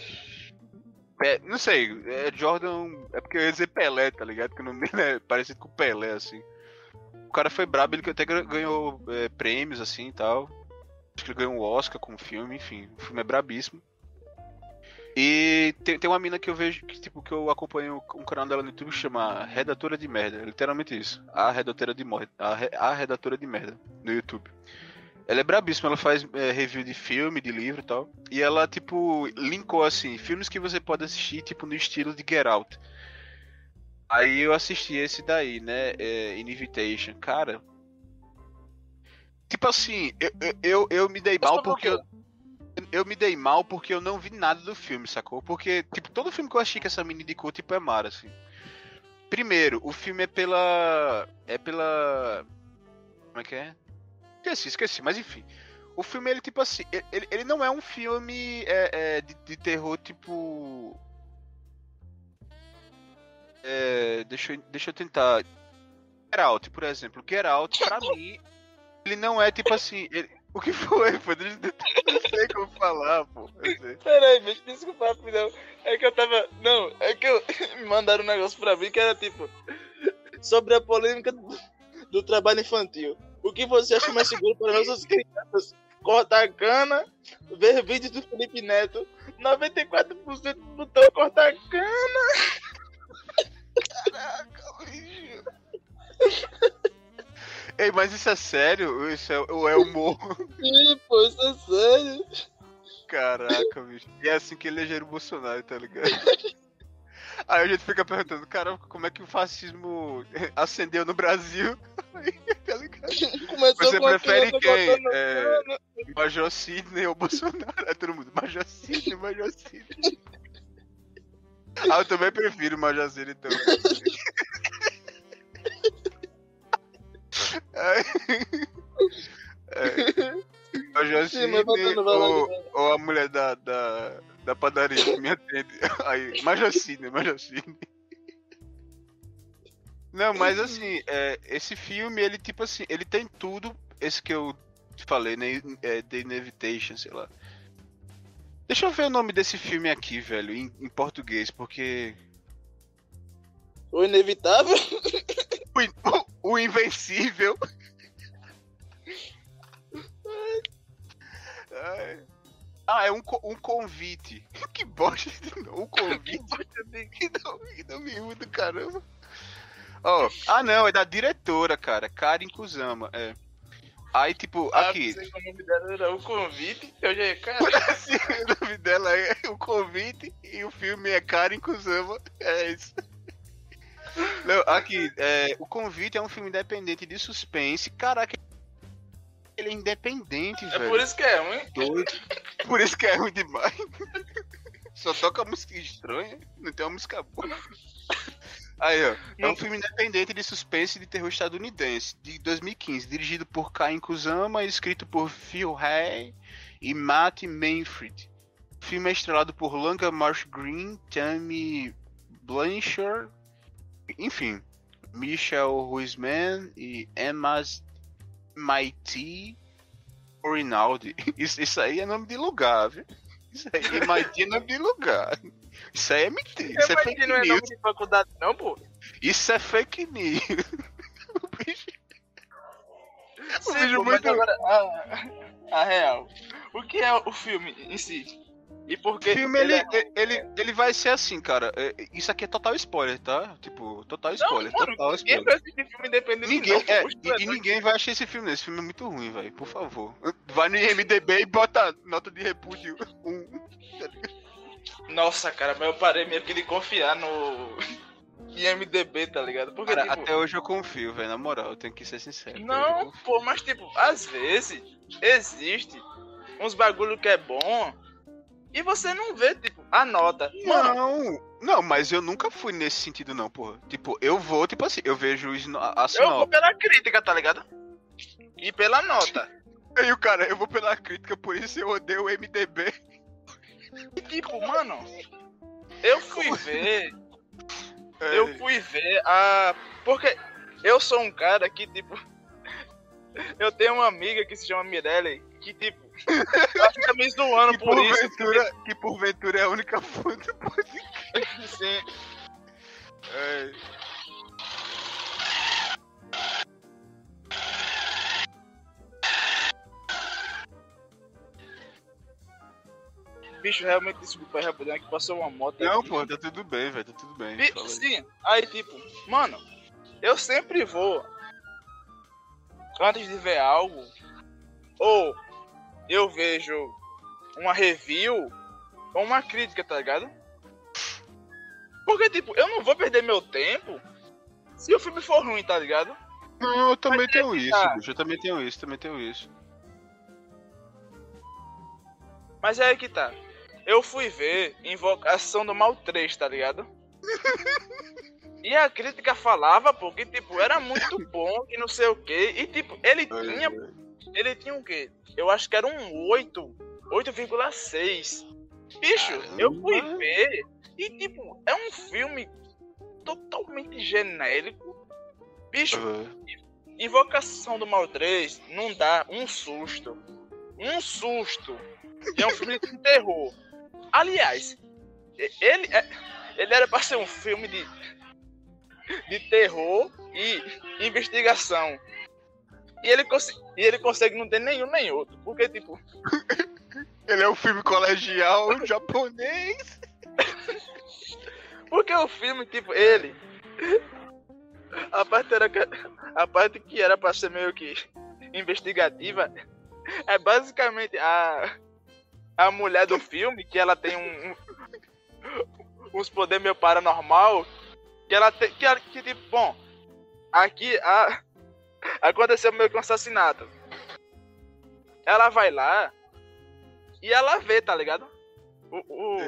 Pe, não sei, é Jordan. É porque eu ia dizer Pelé, tá ligado? Que o nome dele é parecido com Pelé, assim. O cara foi brabo, ele até ganhou é, prêmios, assim e tal. Acho que ele ganhou um Oscar com o filme, enfim. O filme é brabíssimo. E tem, tem uma mina que eu vejo, que, tipo, que eu acompanho um canal dela no YouTube chama Redatora de Merda. Literalmente isso. A redatora de merda. A, a redatora de merda no YouTube. Ela é brabíssima, ela faz é, review de filme, de livro e tal. E ela, tipo, linkou assim, filmes que você pode assistir, tipo, no estilo de Get Out. Aí eu assisti esse daí, né? É, Invitation. Cara. Tipo assim, eu, eu, eu me dei mal porque eu. Eu me dei mal porque eu não vi nada do filme, sacou? Porque, tipo, todo filme que eu achei que essa menina indicou, tipo, é mara, assim. Primeiro, o filme é pela. É pela. Como é que é? Esqueci, esqueci, mas enfim. O filme, ele, tipo assim, ele, ele não é um filme é, é, de, de, terror, tipo. É, deixa, eu, deixa eu tentar. Get Out, por exemplo. Get Out, pra mim, ele não é tipo assim. Ele, o que foi, pô? Não sei como falar, pô. Peraí, bicho, desculpa, não. É que eu tava. Não, é que eu... me mandaram um negócio pra mim que era tipo. Sobre a polêmica do, do trabalho infantil. O que você acha mais seguro para nossas crianças? Cortar cana, ver vídeos do Felipe Neto. 94% botou cortar cana. Caraca, bicho. Ei, mas isso é sério? Isso é, ou é humor? Sim, pô, isso é sério. Caraca, bicho. E é assim que elegeram o Bolsonaro, tá ligado? Aí a gente fica perguntando, cara, como é que o fascismo ascendeu no Brasil? tá Começou Você prefere quem? É, Major Sidney ou Bolsonaro? É todo mundo, Major Sidney, Major Sidney. Ah, eu também prefiro Major Sidney, então. é. Major Sidney ou, ou a mulher da, da, da padaria me atende. Aí, Major Sidney. Não, mas assim, é, esse filme, ele tipo assim, ele tem tudo, esse que eu te falei, né? É, The Inevitation, sei lá. Deixa eu ver o nome desse filme aqui, velho, em, em português, porque. O Inevitável? o, o, o Invencível. Ah, é um, um convite. que bosta. Um convite. que não, que não me do caramba. Oh, ah, não, é da diretora, cara. Karin Kusama. É. Aí, tipo, ah, aqui. o nome dela era o convite. Eu já cara. assim, o nome dela é o convite e o filme é Karin Kusama. É isso. Não, aqui, é, o convite é um filme independente de suspense. Caraca, ele é independente, é velho. É por isso que é ruim. Doido. Por isso que é ruim demais. Só toca música estranha, não tem uma música boa. Aí, ó. É um filme independente de suspense e de terror estadunidense, de 2015, dirigido por Cain Kusama, escrito por Phil Hay e Matt Manfred. O filme é estrelado por Langa Marsh Green, Tammy Blanchard, enfim, Michelle Huisman e Emma Maiti Rinaldi. Isso, isso aí é nome de lugar, viu? Isso aí, MIT é nome de lugar. Isso aí é mentira. Isso é fake não é news. nome de faculdade, não, pô. Isso é fake news. O bicho- Sim, vídeo pô, muito- agora, a, a real. O que é o filme em si? E por O filme ele, é- ele, ele vai ser assim, cara. É, Isso aqui é total spoiler, tá? Tipo, total Não, spoiler, mano, total ninguém spoiler. vai assistir filme independente Ninguém, não, é, tu e, ninguém vai achar esse filme, esse filme é muito ruim, velho. Por favor. Vai no IMDB e bota nota de repúdio 1. Nossa, cara, mas eu parei meio que de confiar no IMDB, tá ligado? Porque, Cara, tipo, até hoje eu confio, velho. Na moral, eu tenho que ser sincero. Não, pô, mas tipo, às vezes existe uns bagulho que é bom e você não vê, tipo, a nota. Mano, Não, não, mas eu nunca fui nesse sentido, não, porra. Tipo, eu vou, tipo assim, eu vejo a eu vou pela crítica, tá ligado? E pela nota. E o cara, eu vou pela crítica, por isso eu odeio o MDB. E tipo, mano, eu fui ver, eu fui ver a. Porque eu sou um cara que, tipo. Eu tenho uma amiga que se chama Mirelle, que, tipo, ela fica me zoando que por isso. porventura, que porventura é a única fonte do podcast. Sim. É. Bicho, realmente, desculpa, rapidão, que passou uma moto. Não, aqui. pô, tá tudo bem, velho, tá tudo bem. E, aí. sim, aí tipo, mano, eu sempre vou antes de ver algo, ou eu vejo uma review ou uma crítica, tá ligado? Porque, tipo, eu não vou perder meu tempo se o filme for ruim, tá ligado? Não, eu também Mas tenho isso, tá. bicho. Eu também tenho isso, também tenho isso. Mas é aí que tá. Eu fui ver Invocação do Mal 3, tá ligado? E a crítica falava, pô, que tipo, era muito bom, que não sei o quê. E tipo, ele tinha Ele tinha o quê? Eu acho que era um 8, 8,6. Bicho, eu fui Caramba. ver e tipo, é um filme totalmente genérico. Bicho, Invocação do Mal 3 não dá um susto. Um susto. E é um filme de terror. Aliás, ele, é- ele era pra ser um filme de, de terror e investigação. E ele, e ele consegue não ter nenhum nem outro. Porque, tipo, Ele é um filme colegial japonês. porque o filme, tipo, ele. A parte, era que, a parte que era pra ser meio que investigativa é basicamente a, a mulher do filme, que ela tem um, um- uns poderes meio paranormal, que ela tem. Que, ela- que tipo, bom, aqui a, aconteceu meio que um assassinato. Ela vai lá e ela vê, tá ligado? O, o,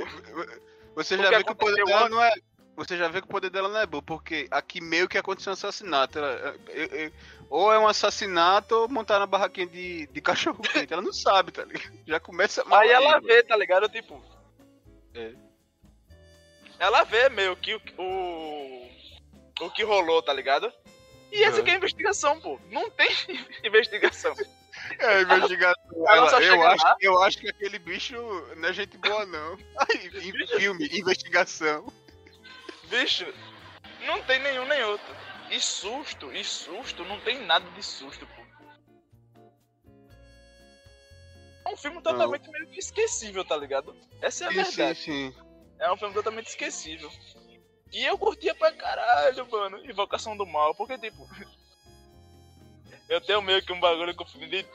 Você O já que vê que o poder dela não é. Você já vê que o poder dela não é bom, porque aqui meio que aconteceu um assassinato. Ela- eu- eu- ou é um assassinato ou montar na barraquinha de, de cachorro quente. Ela não sabe, tá ligado? Já começa mal. Aí ela vê, tá ligado? Tipo. É. Ela vê meio que o, o. O que rolou, tá ligado? E essa Uhum. que é a investigação, pô. Não tem investigação. É, a investigação. Ela Ela- eu, acho, lá. eu acho que aquele bicho não é gente boa, não. Aí, filme, investigação. Bicho, não tem nenhum nem outro. E susto, e susto, não tem nada de susto, pô. É um filme totalmente meio que esquecível, tá ligado? Essa é a Sim, sim, verdade. sim. É um filme totalmente esquecível. E eu curtia pra caralho, mano, Invocação do Mal, porque tipo. eu tenho meio que um bagulho com o filme de.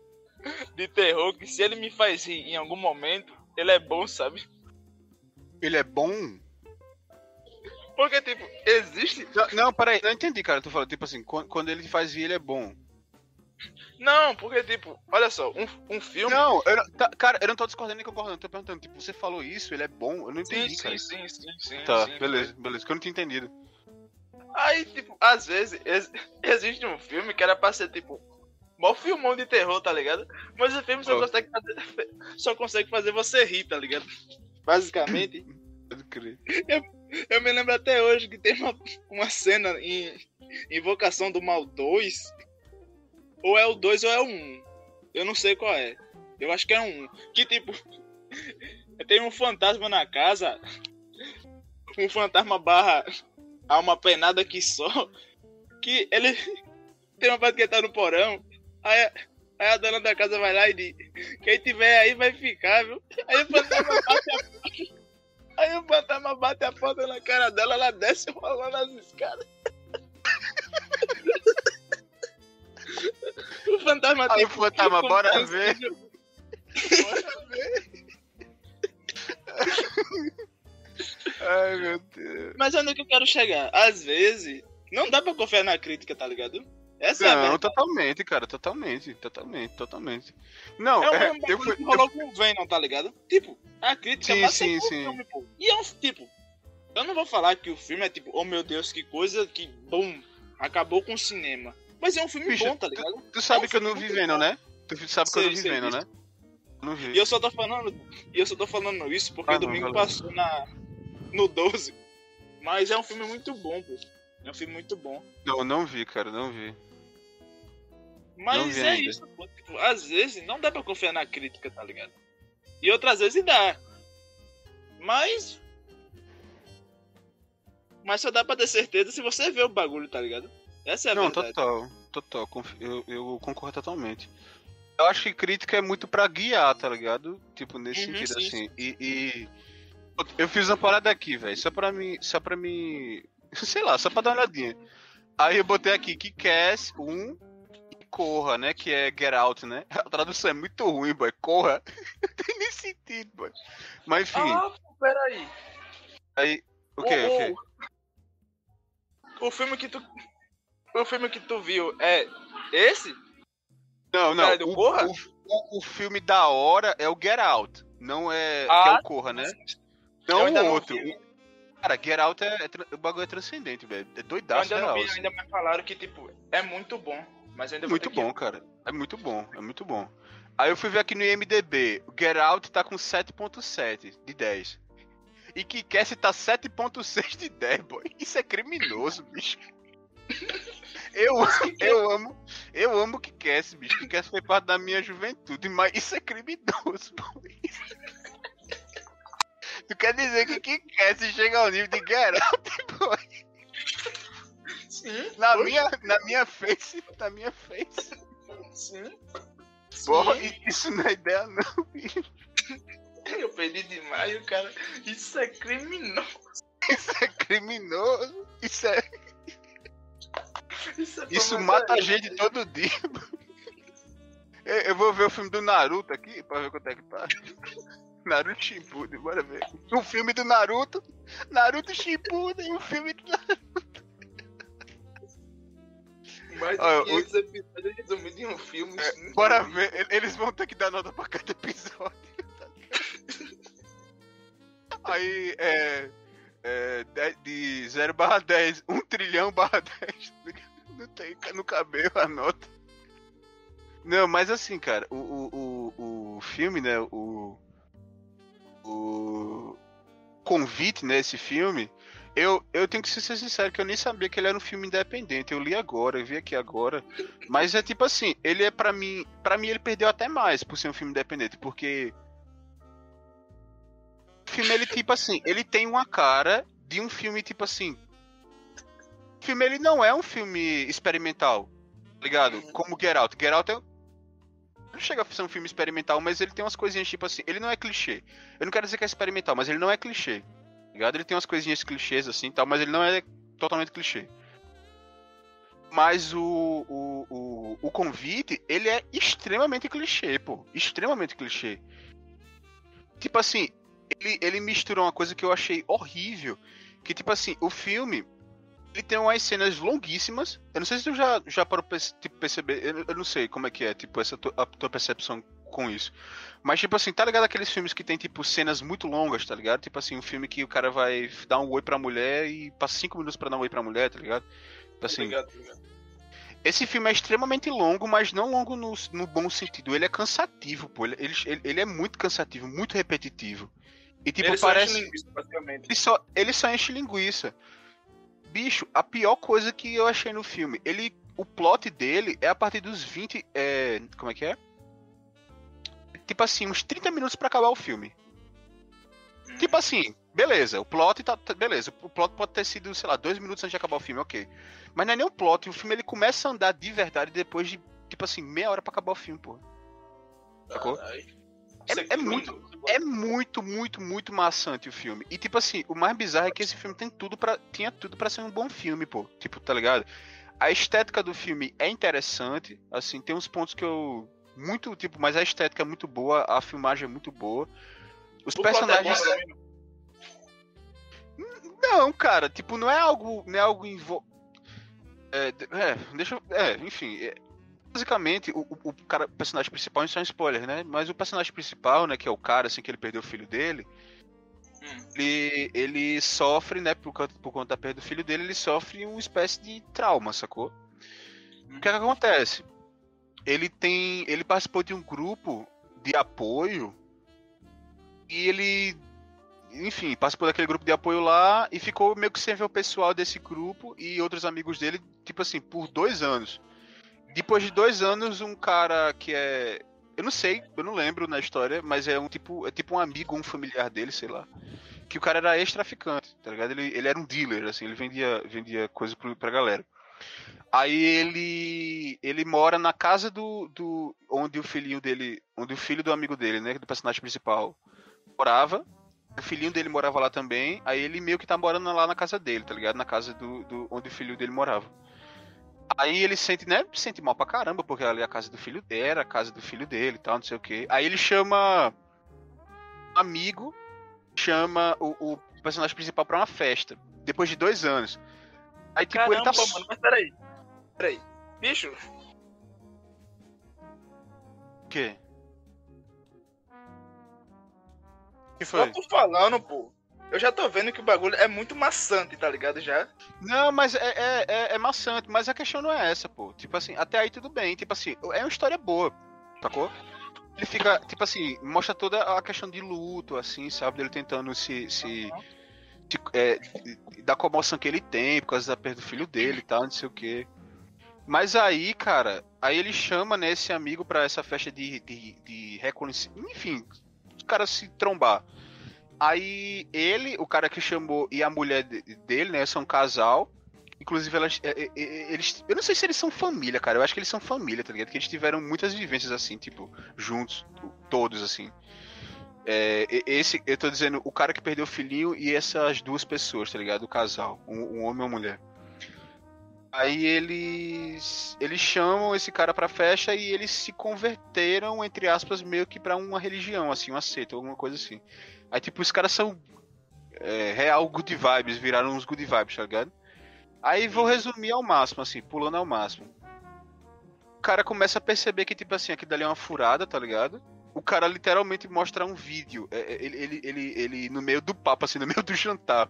de terror, que se ele me faz rir em algum momento, ele é bom, sabe? Ele é bom? Porque, tipo, existe. Não, não, peraí, não entendi, cara. Tu falou, tipo assim, quando, quando ele faz rir, ele é bom. Não, porque, tipo, olha só, um, um filme. Não, eu não- tá, cara, eu não tô discordando nem concordando, eu tô perguntando, tipo, você falou isso, ele é bom? Eu não sim, entendi, sim, cara. sim, sim, sim. Tá, sim. beleza, beleza, que eu não tinha entendido. Aí, tipo, às vezes ex- existe um filme que era pra ser, tipo, mó filmão de terror, tá ligado? Mas o filme só, Oh. consegue fazer, só consegue fazer você rir, tá ligado? Basicamente. Pode crer. Eu me lembro até hoje que tem uma, uma cena em Invocação do Mal 2. Ou é o 2 ou é o 1. Eu não sei qual é. Eu acho que é um. Que tipo. Tem um fantasma na casa. Um fantasma barra alma penada que só. Que ele. Tem uma parte que tá no porão. Aí, aí a dona da casa vai lá e diz: Quem tiver aí vai ficar, viu? Aí o fantasma bate a Aí o fantasma bate a porta na cara dela, ela desce rolando as escadas. O fantasma Aí o fantasma, bora ver. Bora ver. Ai, meu Deus. Mas onde é que eu quero chegar? Às vezes, não dá pra confiar na crítica, tá ligado? Essa é a Não, verdade. totalmente, cara, totalmente, totalmente, totalmente. Não, É o é, eu fui. que rolou com o Venom, tá ligado? Tipo, a crítica Sim, passa sim, sim. filme, pô. E é um, tipo, eu não vou falar que o filme é tipo, oh meu Deus, que coisa, que bom, acabou com o cinema. Mas é um filme Bicho, bom, tá ligado? Tu sabe É um que eu não vi Venom, né? Tu sabe que eu não Sei, vi sei Venom, né? Não vi. E eu só tô falando, e eu só tô falando isso porque Ah, não, domingo valeu. passou na no 12. Mas é um filme muito bom, pô. É um filme muito bom. Não, não vi, cara, não vi. Não Mas vi é ainda. isso, pô. Tipo, às vezes não dá pra confiar na crítica, tá ligado? E outras vezes dá. Mas. Mas só dá pra ter certeza se você vê o bagulho, tá ligado? Essa é a não, verdade. total, total, eu, eu concordo totalmente. Eu acho que crítica é muito pra guiar, tá ligado? Tipo, nesse Uhum, sentido, sim, assim. E, e- Eu fiz uma parada aqui, velho, só pra mim. Só pra mim. Sei lá, só pra dar uma olhadinha. Aí eu botei aqui que Cass 1 e Corra, né? Que é Get Out, né? A tradução é muito ruim, boy. Corra. Não tem nem sentido, boy. Mas enfim, Ah, peraí. aí. O quê? O quê? o, o filme que tu. O filme que tu viu é esse? Não, não. Cara, do o, Corra? o, o- o filme da hora é o Get Out. Não é. Ah, que é o Corra, né? Eu Não o não outro. vi. Cara, Get Out é, é o bagulho é transcendente, velho. É Eu doidaço ainda não real. vi, ainda me falaram que, tipo, é muito bom. Mas eu ainda Muito ter que- bom, cara. É muito bom, é muito bom. Aí eu fui ver aqui no IMDB. O Get Out tá com 7.7 de 10. E que Cass tá 7.6 de 10, boy. Isso é criminoso, bicho. Eu, eu amo, eu amo que Cass, bicho. Que Cass foi parte da minha juventude, mas isso é criminoso. Tu quer dizer que que Cass chega ao nível de Out, boy? Sim, Na minha, na minha face, na minha face. Sim. Porra, Sim. isso não é ideia, não, bicho. Eu perdi demais, o cara. Isso é criminoso. Isso é criminoso. Isso, é, Isso, é isso mata a gente todo dia. Eu, vou ver o filme do Naruto aqui pra ver quanto é que tá. Naruto Shippuden, bora ver. Um filme do Naruto. Naruto Shippuden, um filme do Naruto. Mais de Olha, 500 episódios resumidos em um filme. sim. Bora ver. Eles vão ter que dar nota pra cada episódio. Aí, é... é de- de 0 barra 10, 1 trilhão barra 10. Não tem no cabelo a nota. Não, mas assim, cara, o, o, o, o filme, né, o... O... Convite, né, esse filme... Eu, eu tenho que ser sincero que eu nem sabia que ele era um filme independente. Eu li agora, eu vi aqui agora. Mas é tipo assim, ele é pra mim. para mim ele perdeu até mais por ser um filme independente, porque. O filme, ele, tipo assim, ele tem uma cara de um filme, tipo assim. O filme ele não é um filme experimental, tá ligado? Como Get Out. Get Out é. Não chega a ser um filme experimental, mas ele tem umas coisinhas tipo assim. Ele não é clichê. Eu não quero dizer que é experimental, mas ele não é clichê. tá Ligado? Ele tem umas coisinhas clichês assim e tal, mas ele não é totalmente clichê. Mas o, o, o, o convite, ele é extremamente clichê, pô. Extremamente clichê. Tipo assim, ele, ele mistura uma coisa que eu achei horrível. Que, tipo assim, o filme, ele tem umas cenas longuíssimas. Eu não sei se tu já, já parou pra tipo, perceber. Eu, eu não sei como é que é, tipo, essa tua, a tua percepção com isso. Mas, tipo assim, tá ligado aqueles filmes que tem, tipo, cenas muito longas, tá ligado? Tipo assim, um filme que o cara vai dar um oi pra mulher e passa cinco minutos pra dar um oi pra mulher, tá ligado? Tipo assim. Obrigado, obrigado. Esse filme é extremamente longo, mas não longo no, no bom sentido. Ele é cansativo, pô. Ele, ele, ele é muito cansativo, muito repetitivo. E tipo, Ele só parece. basicamente. Ele só, ele só enche linguiça. Bicho, a pior coisa que eu achei no filme, ele. O plot dele é a partir dos 20. É, como é que é? Tipo assim, uns 30 minutos pra acabar o filme. Tipo assim, beleza, o plot tá. tá- Beleza, o plot pode ter sido, sei lá, dois minutos antes de acabar o filme, ok. Mas não é nem o plot, o filme ele começa a andar de verdade depois de, tipo assim, meia hora pra acabar o filme, pô. Sacou? É- é muito- É muito, muito, muito maçante o filme. E tipo assim, o mais bizarro é que esse filme tem tudo para tinha tudo pra ser um bom filme, pô. Tipo, tá ligado? A estética do filme é interessante, assim, tem uns pontos que eu muito, tipo, mas a estética é muito boa, a filmagem é muito boa. Os O personagens não, cara, tipo, não é algo, não é algo invo... é, é, deixa eu, é, enfim, é, basicamente o, o, cara, o personagem principal, isso é um spoiler, né? Mas o personagem principal, né, que é o cara assim que ele perdeu o filho dele, Hum. ele, ele sofre, né, por, conta- por conta da perda do filho dele, ele sofre uma espécie de trauma, sacou? O que, é que acontece? Ele tem. Ele participou de um grupo de apoio e ele. Enfim, participou daquele grupo de apoio lá e ficou meio que sem ver o pessoal desse grupo e outros amigos dele, tipo assim, por dois anos. Depois de dois anos, um cara que é. Eu não sei, eu não lembro na história, mas é um tipo. É tipo um amigo, um familiar dele, sei lá. Que o cara era ex-traficante, tá ligado? Ele, ele era um dealer, assim, ele vendia, vendia coisa pro, pra galera. Aí ele ele mora na casa do, do onde o filhinho dele, onde o filho do amigo dele, né, do personagem principal, morava. O filhinho dele morava lá também. Aí ele meio que tá morando lá na casa dele, tá ligado? Na casa do, do onde o filho dele morava. Aí ele sente, né, sente mal pra caramba, porque ali é a casa do filho dele, era a casa do filho dele e tal, não sei o quê. Aí ele chama um amigo, chama o, o personagem principal pra uma festa, depois de dois anos. Aí tipo, Caramba, ele tá mano, mas peraí. Peraí. Bicho, O quê? O que foi? tô falando, pô. Eu já tô vendo que o bagulho é muito maçante, tá ligado? Já. Não, mas é, é, é, é maçante, mas a questão não é essa, pô. Tipo assim, até aí tudo bem. Tipo assim, é uma história boa, sacou? Ele fica, tipo assim, mostra toda a questão de luto, assim, sabe? Dele tentando se. se de- é, da comoção que ele tem por causa da perda do filho dele e tal, não sei o quê. Mas aí, cara, aí ele chama, né, esse amigo pra essa festa de, de, de reconhecimento. Enfim, os caras se trombar. Aí ele, o cara que chamou, e a mulher de- dele, né, são um casal. Inclusive, elas, é, é, é, eles. Eu não sei se eles são família, cara. Eu acho que eles são família, tá ligado? Que eles tiveram muitas vivências assim, tipo, juntos, todos, assim. É, esse, eu tô dizendo, o cara que perdeu o filhinho e essas duas pessoas, tá ligado? O casal, um, um homem e uma mulher. Aí eles. Eles chamam esse cara pra festa e eles se converteram, entre aspas, meio que pra uma religião, assim, uma seita, alguma coisa assim. Aí, tipo, os caras são é, real good vibes, viraram uns good vibes, tá ligado? Aí vou resumir ao máximo, assim, pulando ao máximo. O cara começa a perceber que, tipo assim, aquilo dali é uma furada, tá ligado? O cara literalmente mostra um vídeo. é, é, Ele, ele, ele, ele, no meio do papo, assim, no meio do jantar.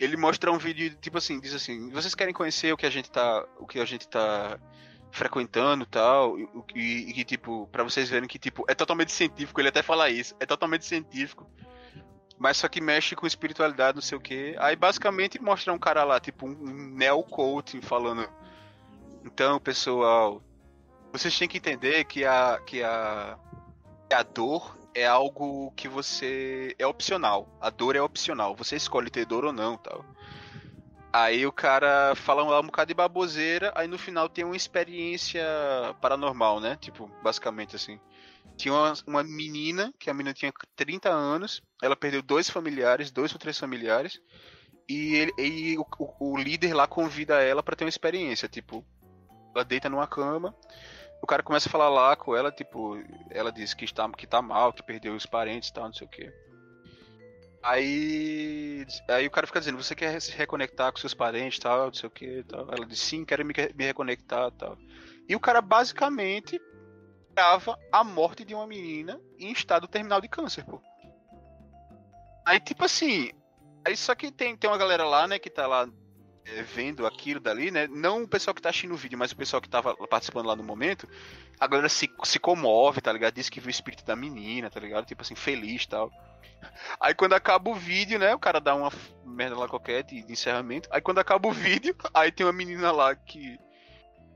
Ele mostra um vídeo, tipo assim, diz assim, vocês querem conhecer o que a gente tá. O que a gente tá frequentando e tal. E, e, e que, tipo, pra vocês verem que, tipo, é totalmente científico, ele até fala isso, é totalmente científico. Mas só que mexe com espiritualidade, não sei o que. Aí basicamente mostra um cara lá, tipo, um neo-coaching falando. Então, pessoal, vocês têm que entender que a, que a, que a dor é algo que você. é opcional. A dor é opcional. Você escolhe ter dor ou não tal. Aí o cara fala lá um bocado de baboseira, aí no final tem uma experiência paranormal, né? Tipo, basicamente assim. Tinha uma, uma menina, que a menina tinha 30 anos, ela perdeu dois familiares, dois ou três familiares, e, ele, e o, o- líder lá convida ela pra ter uma experiência, tipo, ela deita numa cama, o cara começa a falar lá com ela, tipo, ela diz que está que tá mal, que perdeu os parentes tal, não sei o quê. Aí, aí o cara fica dizendo, você quer se reconectar com seus parentes, tal, não sei o que, tal. Ela diz, sim, quero me, me reconectar, tal. E o cara basicamente grava a morte de uma menina em estado terminal de câncer, pô. Aí, tipo assim, aí só que tem, tem uma galera lá, né, que tá lá é, vendo aquilo dali, né? Não o pessoal que tá assistindo o vídeo, mas o pessoal que tava participando lá no momento. A galera se, se comove, tá ligado? Diz que viu o espírito da menina, tá ligado? Tipo assim, feliz e tal. Aí quando acaba o vídeo, né? O cara dá uma merda lá qualquer de, de encerramento. Aí quando acaba o vídeo, aí tem uma menina lá que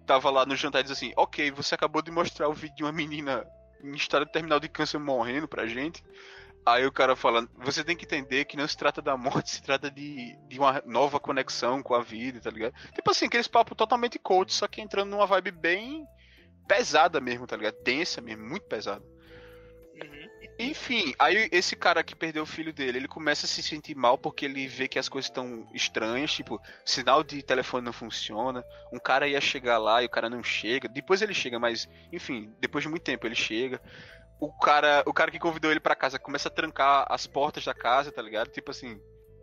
tava lá no jantar e diz assim: Ok, você acabou de mostrar o vídeo de uma menina em estado terminal de câncer morrendo pra gente. Aí o cara fala, você tem que entender que não se trata da morte, se trata de, de uma nova conexão com a vida, tá ligado? Tipo assim, aqueles papos totalmente coach, só que entrando numa vibe bem pesada mesmo, tá ligado? Densa mesmo, muito pesada. Enfim, aí esse cara que perdeu o filho dele, ele começa a se sentir mal porque ele vê que as coisas estão estranhas, tipo, sinal de telefone não funciona, um cara ia chegar lá e o cara não chega, depois ele chega, mas, enfim, depois de muito tempo ele chega o cara, o cara que convidou ele para casa começa a trancar as portas da casa, tá ligado? Tipo assim,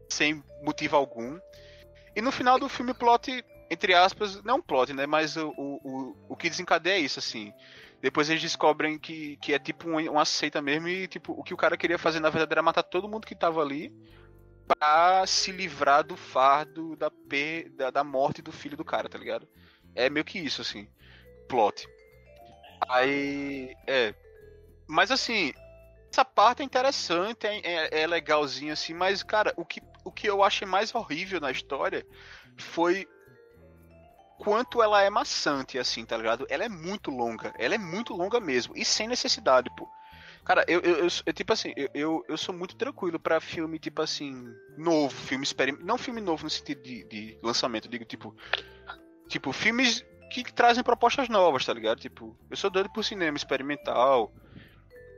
sem motivo algum. E no final do filme, o plot, entre aspas, não um plot, né? Mas o, o, o que desencadeia é isso, assim. Depois eles descobrem que, que é tipo uma, uma seita mesmo e tipo, o que o cara queria fazer na verdade era matar todo mundo que tava ali pra se livrar do fardo da, pe, da, da morte do filho do cara, tá ligado? É meio que isso, assim. Plot. Aí. É. Mas assim, essa parte é interessante, é, é, é legalzinho assim, mas, cara, o que, o que eu achei mais horrível na história foi quanto ela é maçante, assim, tá ligado? Ela é muito longa, ela é muito longa mesmo, e sem necessidade, pô. Cara, eu, eu, eu, eu tipo assim, eu, eu, sou muito tranquilo para filme, tipo assim, novo, filme experimental. Não filme novo no sentido de, de lançamento, digo, tipo. Tipo, filmes que, que trazem propostas novas, tá ligado? Tipo, eu sou doido por cinema experimental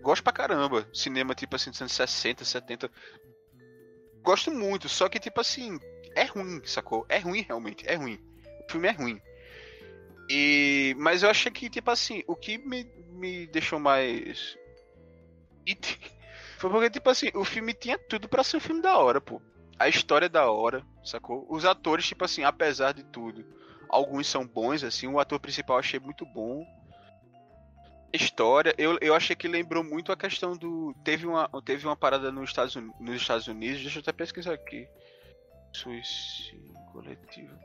Gosto pra caramba. Cinema, tipo assim, dos anos 60, 70. Gosto muito, só que, tipo assim, é ruim, sacou? É ruim, realmente, é ruim. Filme é ruim. E... Mas eu achei que, tipo assim, o que me, me deixou mais. Foi porque, tipo assim, o filme tinha tudo para ser um filme da hora, pô. A história é da hora, sacou? Os atores, tipo assim, apesar de tudo, alguns são bons, assim. O ator principal eu achei muito bom história, eu, eu achei que lembrou muito a questão do. Teve uma, teve uma parada nos Estados, nos Estados Unidos, deixa eu até pesquisar aqui. Suicídio coletivo.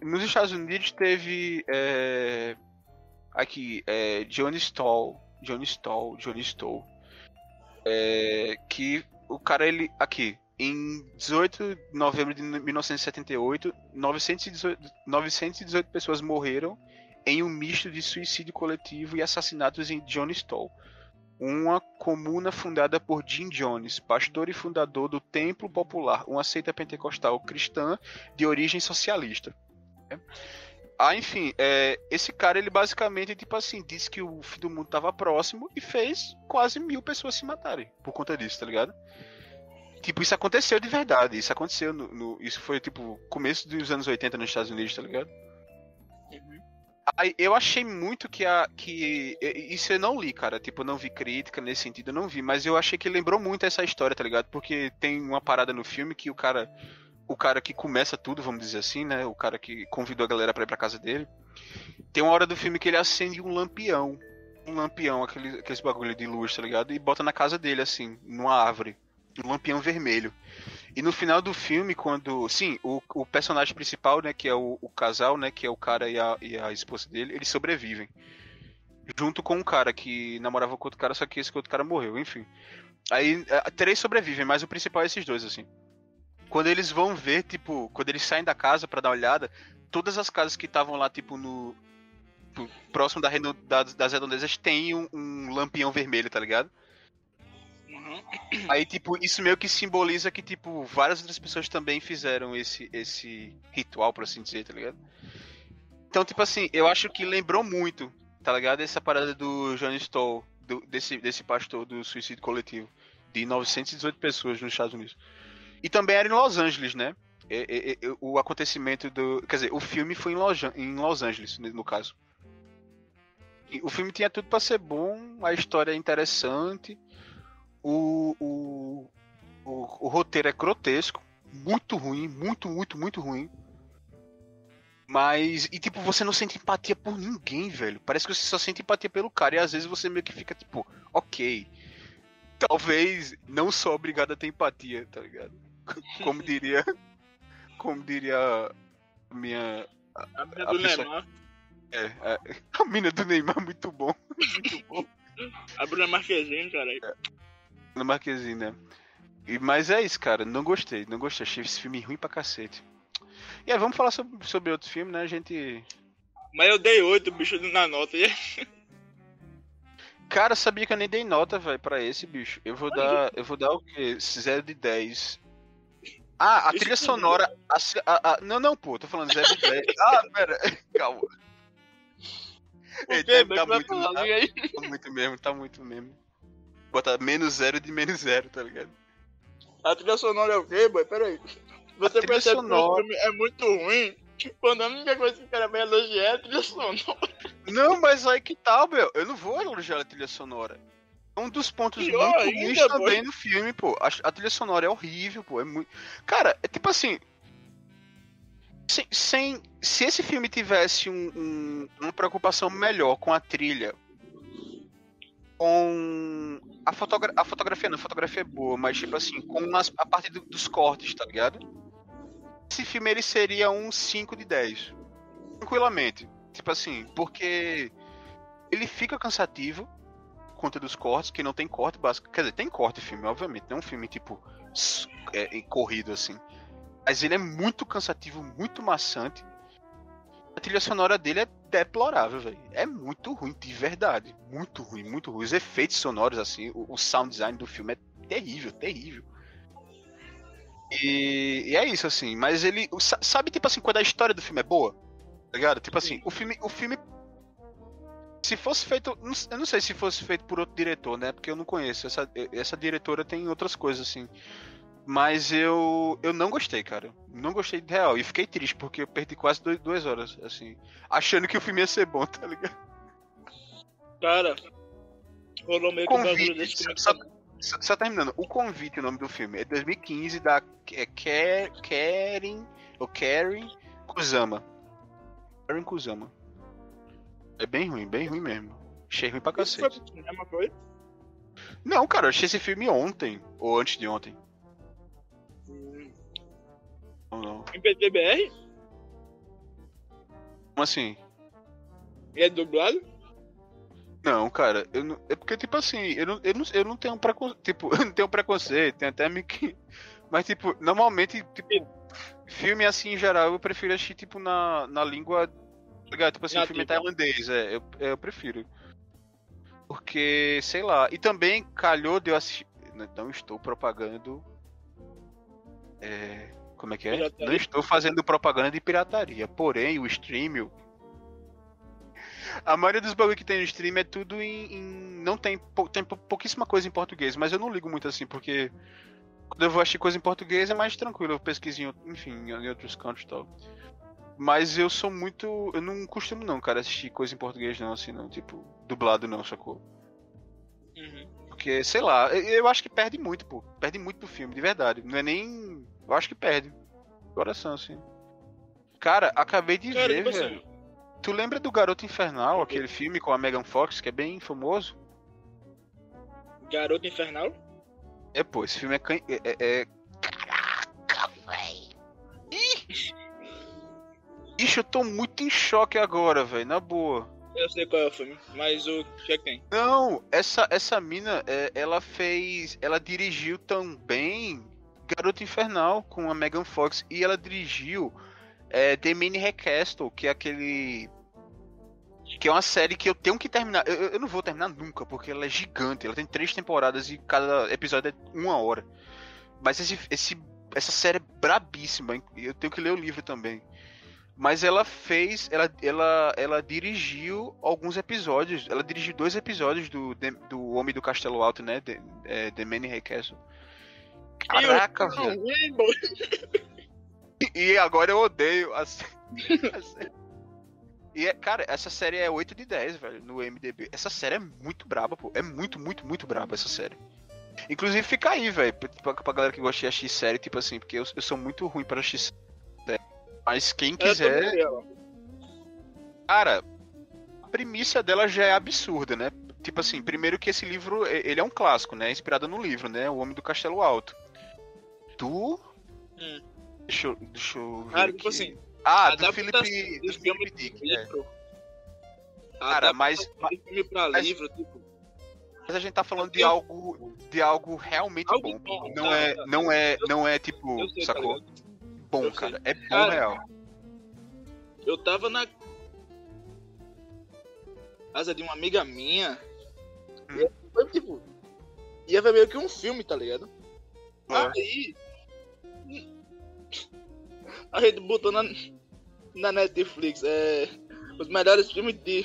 Nos Estados Unidos teve. É, aqui, é, Johnny Stoll. Johnny Johnny. É, que o cara, ele. Aqui. Em 18 de novembro de 1978, 918, 918 pessoas morreram em um misto de suicídio coletivo e assassinatos em Johnstown, uma comuna fundada por Jim Jones, pastor e fundador do Templo Popular, uma seita pentecostal cristã de origem socialista. Ah, enfim, é, esse cara, ele basicamente, tipo assim, disse que o fim do mundo estava próximo e fez quase mil pessoas se matarem por conta disso, tá ligado? Tipo, isso aconteceu de verdade, isso aconteceu no, no isso foi, tipo, começo dos anos 80 nos Estados Unidos, tá ligado? eu achei muito que a. que Isso eu não li, cara. Tipo, eu não vi crítica nesse sentido, eu não vi. Mas eu achei que lembrou muito essa história, tá ligado? Porque tem uma parada no filme que o cara. O cara que começa tudo, vamos dizer assim, né? O cara que convidou a galera pra ir pra casa dele. Tem uma hora do filme que ele acende um lampião. Um lampião, aquele, aqueles bagulho de luz, tá ligado? E bota na casa dele, assim, numa árvore. Um lampião vermelho. E no final do filme, quando. Sim, o, o personagem principal, né, que é o, o casal, né, que é o cara e a, e a esposa dele, eles sobrevivem. Junto com um cara que namorava com outro cara, só que esse outro cara morreu, enfim. Aí três sobrevivem, mas o principal é esses dois, assim. Quando eles vão ver, tipo, quando eles saem da casa para dar uma olhada, todas as casas que estavam lá, tipo, no. Próximo da, da, das redondezas tem um, um lampião vermelho, tá ligado? Aí, tipo, isso meio que simboliza que, tipo, várias outras pessoas também fizeram esse, esse ritual, por assim dizer, tá ligado? Então, tipo assim, eu acho que lembrou muito, tá ligado? Essa parada do John Stoll, do, desse, desse pastor do suicídio coletivo, de 918 pessoas nos Estados Unidos. E também era em Los Angeles, né? É, é, é, o acontecimento do. Quer dizer, o filme foi em Los, em Los Angeles, no caso. E o filme tinha tudo para ser bom, a história é interessante o, o, o, o roteiro é grotesco, muito ruim, muito, muito, muito ruim. Mas, e tipo, você não sente empatia por ninguém, velho. Parece que você só sente empatia pelo cara. E às vezes você meio que fica tipo, ok. Talvez não sou obrigado a ter empatia, tá ligado? Como diria. Como diria a minha. A mina A do pessoa- Neymar. É, a, a mina do Neymar, muito bom. Muito bom. A Bruna Marquezine, cara. No Marquezine, né? E, mas é isso, cara. Não gostei, não gostei. Achei esse filme ruim pra cacete. E aí, vamos falar sobre, sobre outro filme, né? A gente. Mas eu dei 8, bicho, na nota. E Cara, sabia que eu nem dei nota, velho, pra esse bicho. Eu vou dar. Eu vou dar o quê? 0 de 10. Ah, a trilha sonora. a a- a- não, não, pô, tô falando 0 de 10. Ah, pera, calma. Ei, quê? tá, Mas tá muito, tá, tá muito mesmo, tá muito mesmo. Botar menos 0 de menos 0, tá ligado? A trilha sonora é o quê, boy? Pera aí. Você percebe que o sonora- filme é muito ruim quando a única coisa que o cara vai elogiar é a trilha sonora. Não, mas aí que tal, meu? Eu não vou elogiar a trilha sonora. É um dos pontos Pior muito ainda, ruins também no filme, pô. A, a trilha sonora é horrível, pô. É muito. Cara, é tipo assim. Sem, sem- se esse filme tivesse um- um- uma preocupação melhor com a trilha, com a, fotogra a fotografia, não, a fotografia é boa, mas tipo assim, com as- a parte do- dos cortes, tá ligado? Esse filme ele seria um 5 de 10. Tranquilamente. Tipo assim, porque ele fica cansativo conta dos cortes, que não tem corte básico. Quer dizer, tem corte filme, obviamente. Não é um filme tipo é, é, corrido assim. Mas ele é muito cansativo, muito maçante. A trilha sonora dele é deplorável, velho. É muito ruim, de verdade. Muito ruim, muito ruim. Os efeitos sonoros, assim, o, o sound design do filme é terrível, terrível. E, e é isso, assim. Mas ele. Sabe, tipo assim, quando a história do filme é boa? Tá ligado? Tipo assim, o filme. O filme. Se fosse feito. Eu não sei se fosse feito por outro diretor, né? Porque eu não conheço. Essa, essa diretora tem outras coisas, assim. Mas eu. Eu não gostei, cara. Não gostei de real. E fiquei triste, porque eu perdi quase dois, duas horas, assim. Achando que o filme ia ser bom, tá ligado? Cara, rolou meio que um bagulho Convite. desse Só, só- só- só terminando. O Convite, o nome do filme, é 2015 da é Karen. Ou Karen Kusama. Karen Kusama. É bem ruim, bem ruim mesmo. Achei ruim pra foi cacete. pro cinema, foi? Não, cara, eu achei esse filme ontem. Ou antes de ontem. Não, não. Em PTBR? Como assim? É dublado? Não, cara, eu não, é porque, tipo assim, eu não, eu não, eu não tenho preconceito, tipo, eu não tenho preconceito, tem até meio que... Mas, tipo, normalmente, tipo, filme assim, em geral, eu prefiro assistir, tipo, na, na língua, ligado? Tipo assim, Nativa. filme tailandês, é, eu, eu prefiro. Porque, sei lá, e também calhou de eu assistir, não estou propagando, é, como é que é? Pirataria. Não estou fazendo propaganda de pirataria, porém, o streaming, a maioria dos bagulho que tem no stream é tudo em. em- não tem, tem pou- pouquíssima coisa em português, mas eu não ligo muito assim, porque quando eu vou assistir coisa em português é mais tranquilo, eu out- enfim, em outros cantos e tal. Mas eu sou muito. Eu não costumo não, cara, assistir coisa em português não, assim, não, tipo, dublado não, sacou? Uhum. Porque, sei lá, eu, acho que perde muito, pô. Perde muito do filme, de verdade. Não é nem. Eu acho que perde. Coração, assim. Cara, acabei de Cara, ver, tipo velho. assim, Tu lembra do Garoto Infernal, aquele filme com a Megan Fox, que é bem famoso? Garoto Infernal? É, pô, esse filme é. can- é, é- é- Caraca, véi. Ixi, eu tô muito em choque agora, velho, na boa. Eu sei qual é o filme, mas o que é que tem? Não, essa, essa mina, é, ela fez. Ela dirigiu também Garoto Infernal com a Megan Fox e ela dirigiu é, The Mini Recastle, que é aquele. Que é uma série que eu tenho que terminar. Eu, eu- não vou terminar nunca, porque ela é gigante. Ela tem três temporadas e cada episódio é uma hora. Mas esse, esse, essa série é brabíssima. Eu tenho que ler o livro também. Mas ela fez. Ela, ela, ela dirigiu alguns episódios. Ela dirigiu dois episódios do, do Homem do Castelo Alto, né? The, é, The Manny Recastle. Caraca, Não, velho. E agora eu odeio a sé- a série. E, é, cara, essa série é 8 de 10, velho, no MDB. Essa série é muito braba, pô. É muito, muito, muito braba essa série. Inclusive, fica aí, velho, pra, pra- galera que gosta de assistir série, tipo assim, porque eu, eu sou muito ruim pra assistir série. Mas quem quiser. Cara, a premissa dela já é absurda, né? Tipo assim, primeiro que esse livro, ele é um clássico, né? Inspirado no livro, né? O Homem do Castelo Alto. Tu... Hum. Deixa eu, deixa eu ver Cara, aqui. tipo assim, Ah, do Philip, do Philip Dick, é. Cara, mas, filme pra mas- livro, tipo, mas a gente tá falando de algo, de algo realmente Algo bom. bom, Não tá, é, tá. não é, não é tipo, eu sei, tá sacou? ligado? Bom, cara. É bom Cara, real. eu tava na casa de uma amiga minha. Hum. E foi tipo. Ia ver meio que um filme, tá ligado? É. Aí. A gente botou na, na Netflix é, os melhores filmes de,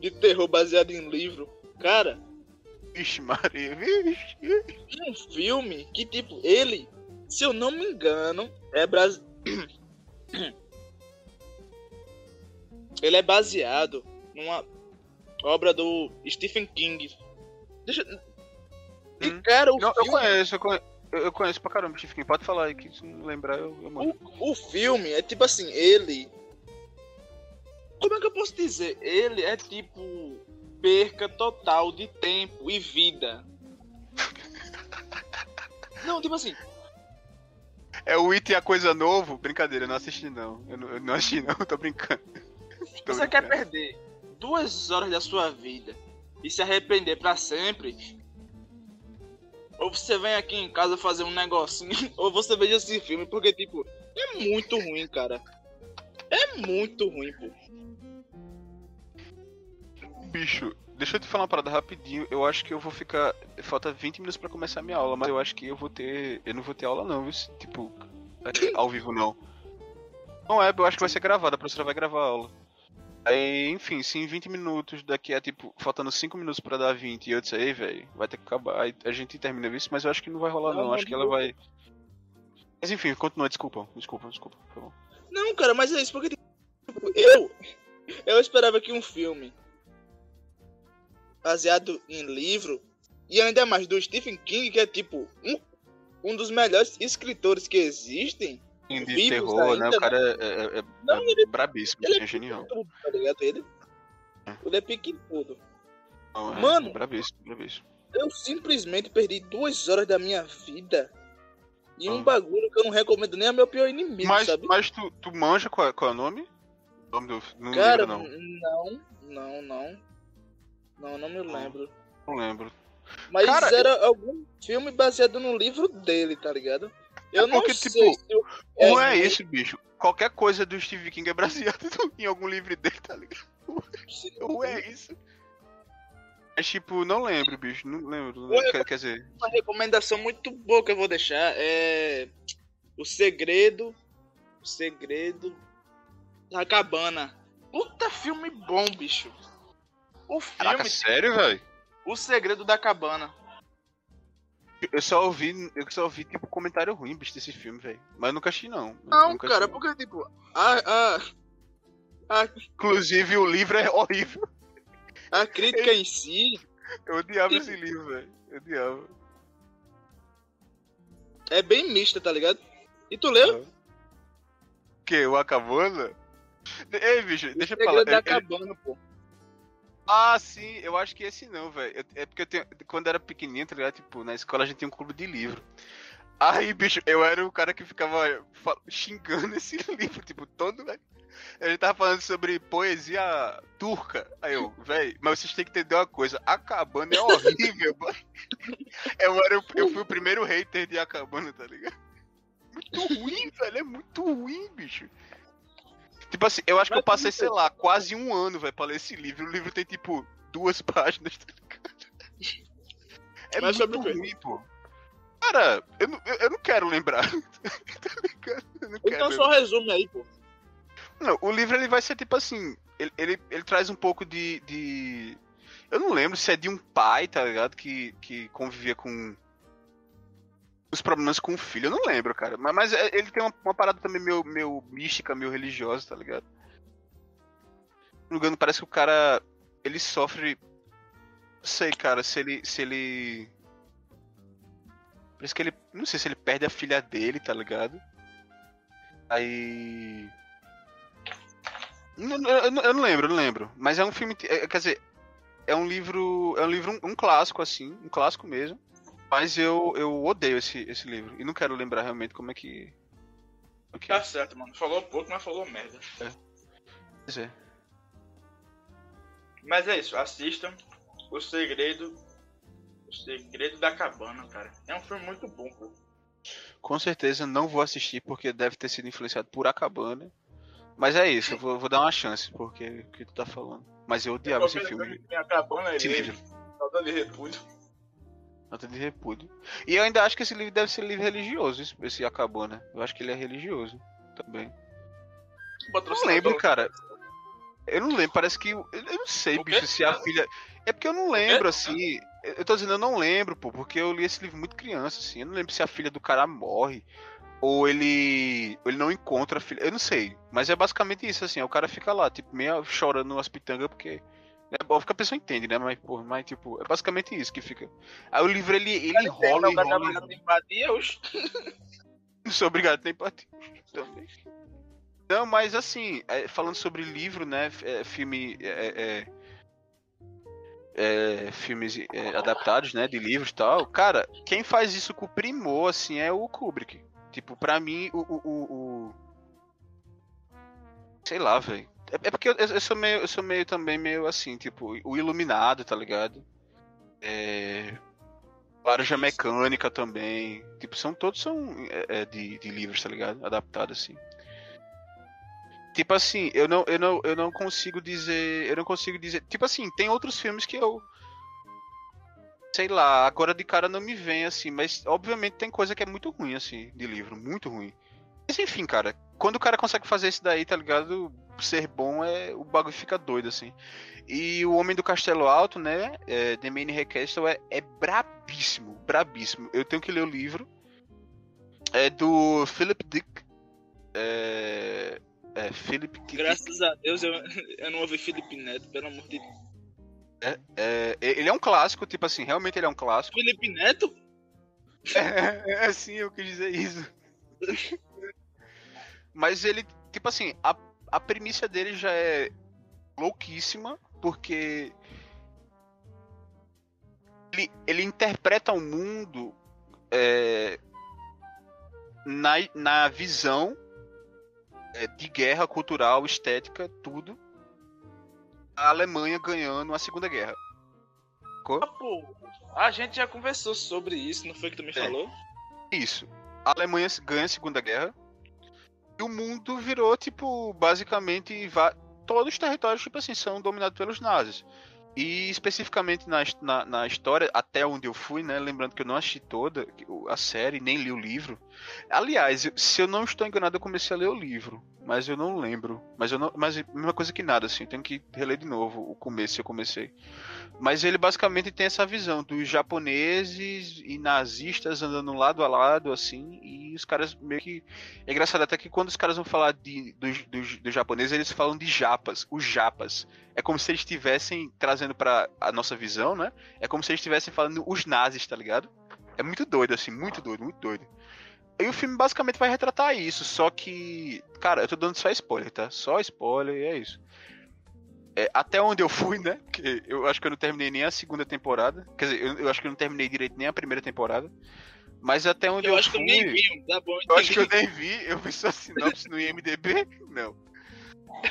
de terror baseado em livro. Cara, Vixe, Maria, vixe. um filme que, tipo, ele, se eu não me engano, é bras... Ele é baseado numa obra do Stephen King. Deixa... E, Hum. cara, o Não, eu filme... conheço, eu conheço, eu conheço pra caramba, Stephen King. Pode falar aí, que se não lembrar, eu, eu mando. O, o filme é tipo assim, ele. Como é que eu posso dizer? Ele é tipo perca total de tempo e vida. Não, tipo assim, É o It e a Coisa Novo? Brincadeira, eu não assisti não. Eu não, eu não assisti não, tô brincando. Tô você quer perder duas horas da sua vida e se arrepender pra sempre? Ou você vem aqui em casa fazer um negocinho, ou você veja esse filme, porque, tipo, é muito ruim, cara. É muito ruim, pô. Bicho, deixa eu te falar uma parada rapidinho. Eu acho que eu vou ficar. Falta 20 minutos pra começar a minha aula, mas eu acho que eu vou ter. Eu não vou ter aula não, viu? Tipo, é, ao vivo não. Não é, eu acho que vai ser gravada, a professora vai gravar a aula. Aí, enfim, se em 20 minutos, daqui a tipo, faltando 5 minutos pra dar 20 e eu disse aí, velho, vai ter que acabar. Aí a gente termina isso, mas eu acho que não vai rolar Não, não. Acho que ela vai. Mas enfim, continua, desculpa, desculpa, desculpa, por favor. Não, cara, mas é isso, porque tipo, eu eu esperava que um filme baseado em livro e ainda mais do Stephen King, que é tipo um, um dos melhores escritores que existem. De terror, né? ainda, O cara é, é, é, Não, é brabíssimo, ele é genial. Tudo, tá ligado? Ele, ele é pique em tudo. Não, é Mano. Brabíssimo, brabíssimo. Eu simplesmente perdi duas horas da minha vida em um Ah. bagulho que eu não recomendo nem a meu pior inimigo, Mas, sabe? mas tu, tu manja qual, é- qual é o nome? O nome do. Não Cara, não. não, não, não. Não, não me lembro. Não lembro. Mas Cara, era algum filme baseado no livro dele, tá ligado? Eu não porque, sei tipo, se eu- Não é ruim, isso, bicho. Qualquer coisa do Steve King é baseado em algum livro dele, tá ligado? Ou é isso. Mas, tipo, não lembro, bicho. Não lembro. Ué, Quer, quer dizer. Uma recomendação muito boa que eu vou deixar é O Segredo, O Segredo da Cabana. Puta filme bom, bicho. O filme Caraca, sério, velho? O Segredo da Cabana. Eu só ouvi, eu só ouvi, tipo, comentário ruim, bicho, desse filme, velho. Mas eu nunca assisti, não. Não, nunca cara, não. porque tipo, a, a, Inclusive, o livro é horrível. a crítica em si Eu odiava esse livro, velho. Eu odiava. é bem mista, tá ligado? E tu leu? O que? O Acabona? Ei, bicho, deixa eu O falar. Da É- é- Cabana, pô. Ah, sim, eu acho que esse não, velho. É porque eu tenho. Quando eu era pequenininho, tá ligado? Tipo, na escola a gente tinha um clube de livro. Aí, bicho, eu era o cara que ficava xingando esse livro, tipo, todo, velho. Ele tava falando sobre poesia turca. Aí eu, velho, mas vocês têm que entender uma coisa: Acabando é horrível, mano. Eu, era, eu fui o primeiro hater de Acabando, tá ligado? Muito ruim, velho, é muito ruim, bicho. Tipo assim, eu acho que eu passei, sei lá, quase um ano, velho, pra ler esse livro. O livro tem, tipo, duas páginas, tá ligado? É Mas muito ruim, pô. Cara, eu não, eu, não quero lembrar. tá ligado? Quero Então lembrar. só resume aí, pô. Não, o livro ele vai ser tipo assim. Ele, ele, ele traz um pouco de, de. Eu não lembro se é de um pai, tá ligado? Que, que convivia com. Os problemas com o filho. Eu não lembro, cara. Mas, mas é- ele tem uma, uma parada também meio, meio mística, meio religiosa, tá ligado? Me engano, parece que o cara. Ele sofre. Não sei, cara, se ele. Se ele. Parece que ele. Não sei se ele perde a filha dele, tá ligado? Aí. Não, eu, não- eu não lembro, eu não lembro. Mas é um filme. é, quer dizer, é um livro. É um livro, um, um clássico, assim, um clássico mesmo. Mas eu, eu odeio esse, esse livro. E não quero lembrar realmente como é que. o que Tá é. certo, mano. Falou pouco, mas falou merda. Pois é. Mas é isso, assistam O Segredo. O Segredo da Cabana, cara. É um filme muito bom, pô. Com certeza não vou assistir porque deve ter sido influenciado por Acabana. Mas é isso, eu vou, vou dar uma chance, porque o que tu tá falando. Mas eu odiava esse Qualquer filme. a Cabana, Esse ele livro. falta de repúdio. Nota de repúdio. E eu ainda acho que esse livro deve ser livro religioso, esse, esse Acabana. Eu acho que ele é religioso também. Patrocinador. lembro, cara. Eu não lembro, parece que. Eu, não sei, bicho, se a filha. É porque eu não lembro, assim. Eu tô dizendo, eu não lembro, pô, porque eu li esse livro muito criança, assim. Eu não lembro se a filha do cara morre. Ou ele. Ou ele não encontra a filha. Eu não sei. Mas é basicamente isso, assim. O cara fica lá, tipo, meio chorando umas pitangas, porque. É óbvio que a pessoa entende, né? Mas, pô, mas, tipo, é basicamente isso que fica. Aí o livro ele, ele o cara em empatia, oxe. Não sou obrigado nem pra ti. Também. Não, mas assim, é, falando sobre livro, né? é, filme. É, é, é, filmes é, adaptados, né? De livros e tal. Cara, quem faz isso com primor, assim, é o Kubrick. Tipo, pra mim, o. o, o- o- Sei lá, velho. É, é porque eu, eu sou meio. Eu sou meio também meio assim, tipo, o Iluminado, tá ligado? É. Laranja Mecânica também. Tipo, são todos são é, é, de, de livros, tá ligado? Adaptados assim. Tipo assim, eu não, eu não, eu não consigo dizer, eu não consigo dizer. Tipo assim, tem outros filmes que eu sei lá, agora de cara não me vem assim, mas obviamente tem coisa que é muito ruim assim de livro, muito ruim. Mas enfim, cara, quando o cara consegue fazer isso daí, tá ligado? Ser bom é o bagulho fica doido assim. E o Homem do Castelo Alto, né? É, The Main Recastle é, é brabíssimo, brabíssimo. Eu tenho que ler o livro. É do Philip Dick. É, é Philip Dick. Graças a Deus eu, eu não ouvi Felipe Neto, pelo amor de Deus. É, ele é um clássico, tipo assim, realmente ele é um clássico. Felipe Neto? É, é assim, eu quis dizer isso. Mas ele, tipo assim, a, a premissa dele já é louquíssima, porque ele, ele interpreta o mundo é, na, na visão é, de guerra cultural, estética, tudo. A Alemanha ganhando a Segunda Guerra. Ah, pô, a gente já conversou sobre isso, não foi que tu me falou? Isso. A Alemanha ganha a Segunda Guerra. E o mundo virou, tipo, basicamente. Todos os territórios, tipo assim, são dominados pelos nazis. E especificamente na, na, na história, até onde eu fui, né? Lembrando que eu não assisti toda a série, nem li o livro. Aliás, se eu não estou enganado, eu comecei a ler o livro. Mas eu não lembro. Mas eu não. Mas é mesma coisa que nada, assim. Eu tenho que reler de novo o começo eu comecei. Mas ele basicamente tem essa visão dos japoneses e nazistas andando lado a lado, assim, e os caras meio que. É engraçado até que quando os caras vão falar de, dos, dos, dos japoneses, eles falam de japas, os japas. É como se eles estivessem trazendo pra a nossa visão, né? É como se eles estivessem falando os nazis, tá ligado? É muito doido, assim, muito doido, muito doido. E o filme basicamente vai retratar isso, só que. Cara, eu tô dando só spoiler, tá? Só spoiler e é isso. É, até onde eu fui, né? Porque eu acho que eu não terminei nem a segunda temporada. Quer dizer, eu, eu acho que eu não terminei direito nem a primeira temporada. Mas até onde eu, Eu acho que fui. eu nem vi, tá bom. Eu acho que eu nem vi, eu vi só sinopse no IMDB? Não.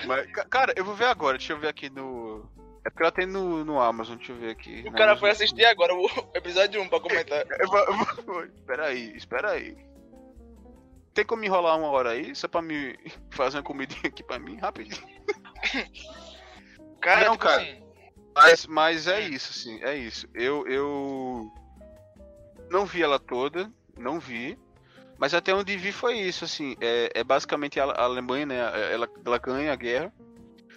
Mas, ca- cara, eu vou ver agora, deixa eu ver aqui no. É porque ela tem no, no Amazon, deixa eu ver aqui. O cara Amazon. foi assistir agora o episódio 1 pra comentar. Espera aí, espera aí. Tem como me enrolar uma hora aí, só pra me fazer uma comidinha aqui pra mim, rapidinho? Cara, Não, tipo cara. assim, Mas, mas é isso, assim, é isso. Eu, eu não vi ela toda, não vi. Mas até onde vi foi isso, assim. É, é basicamente a, Alemanha, né? Ela, ela ganha a guerra.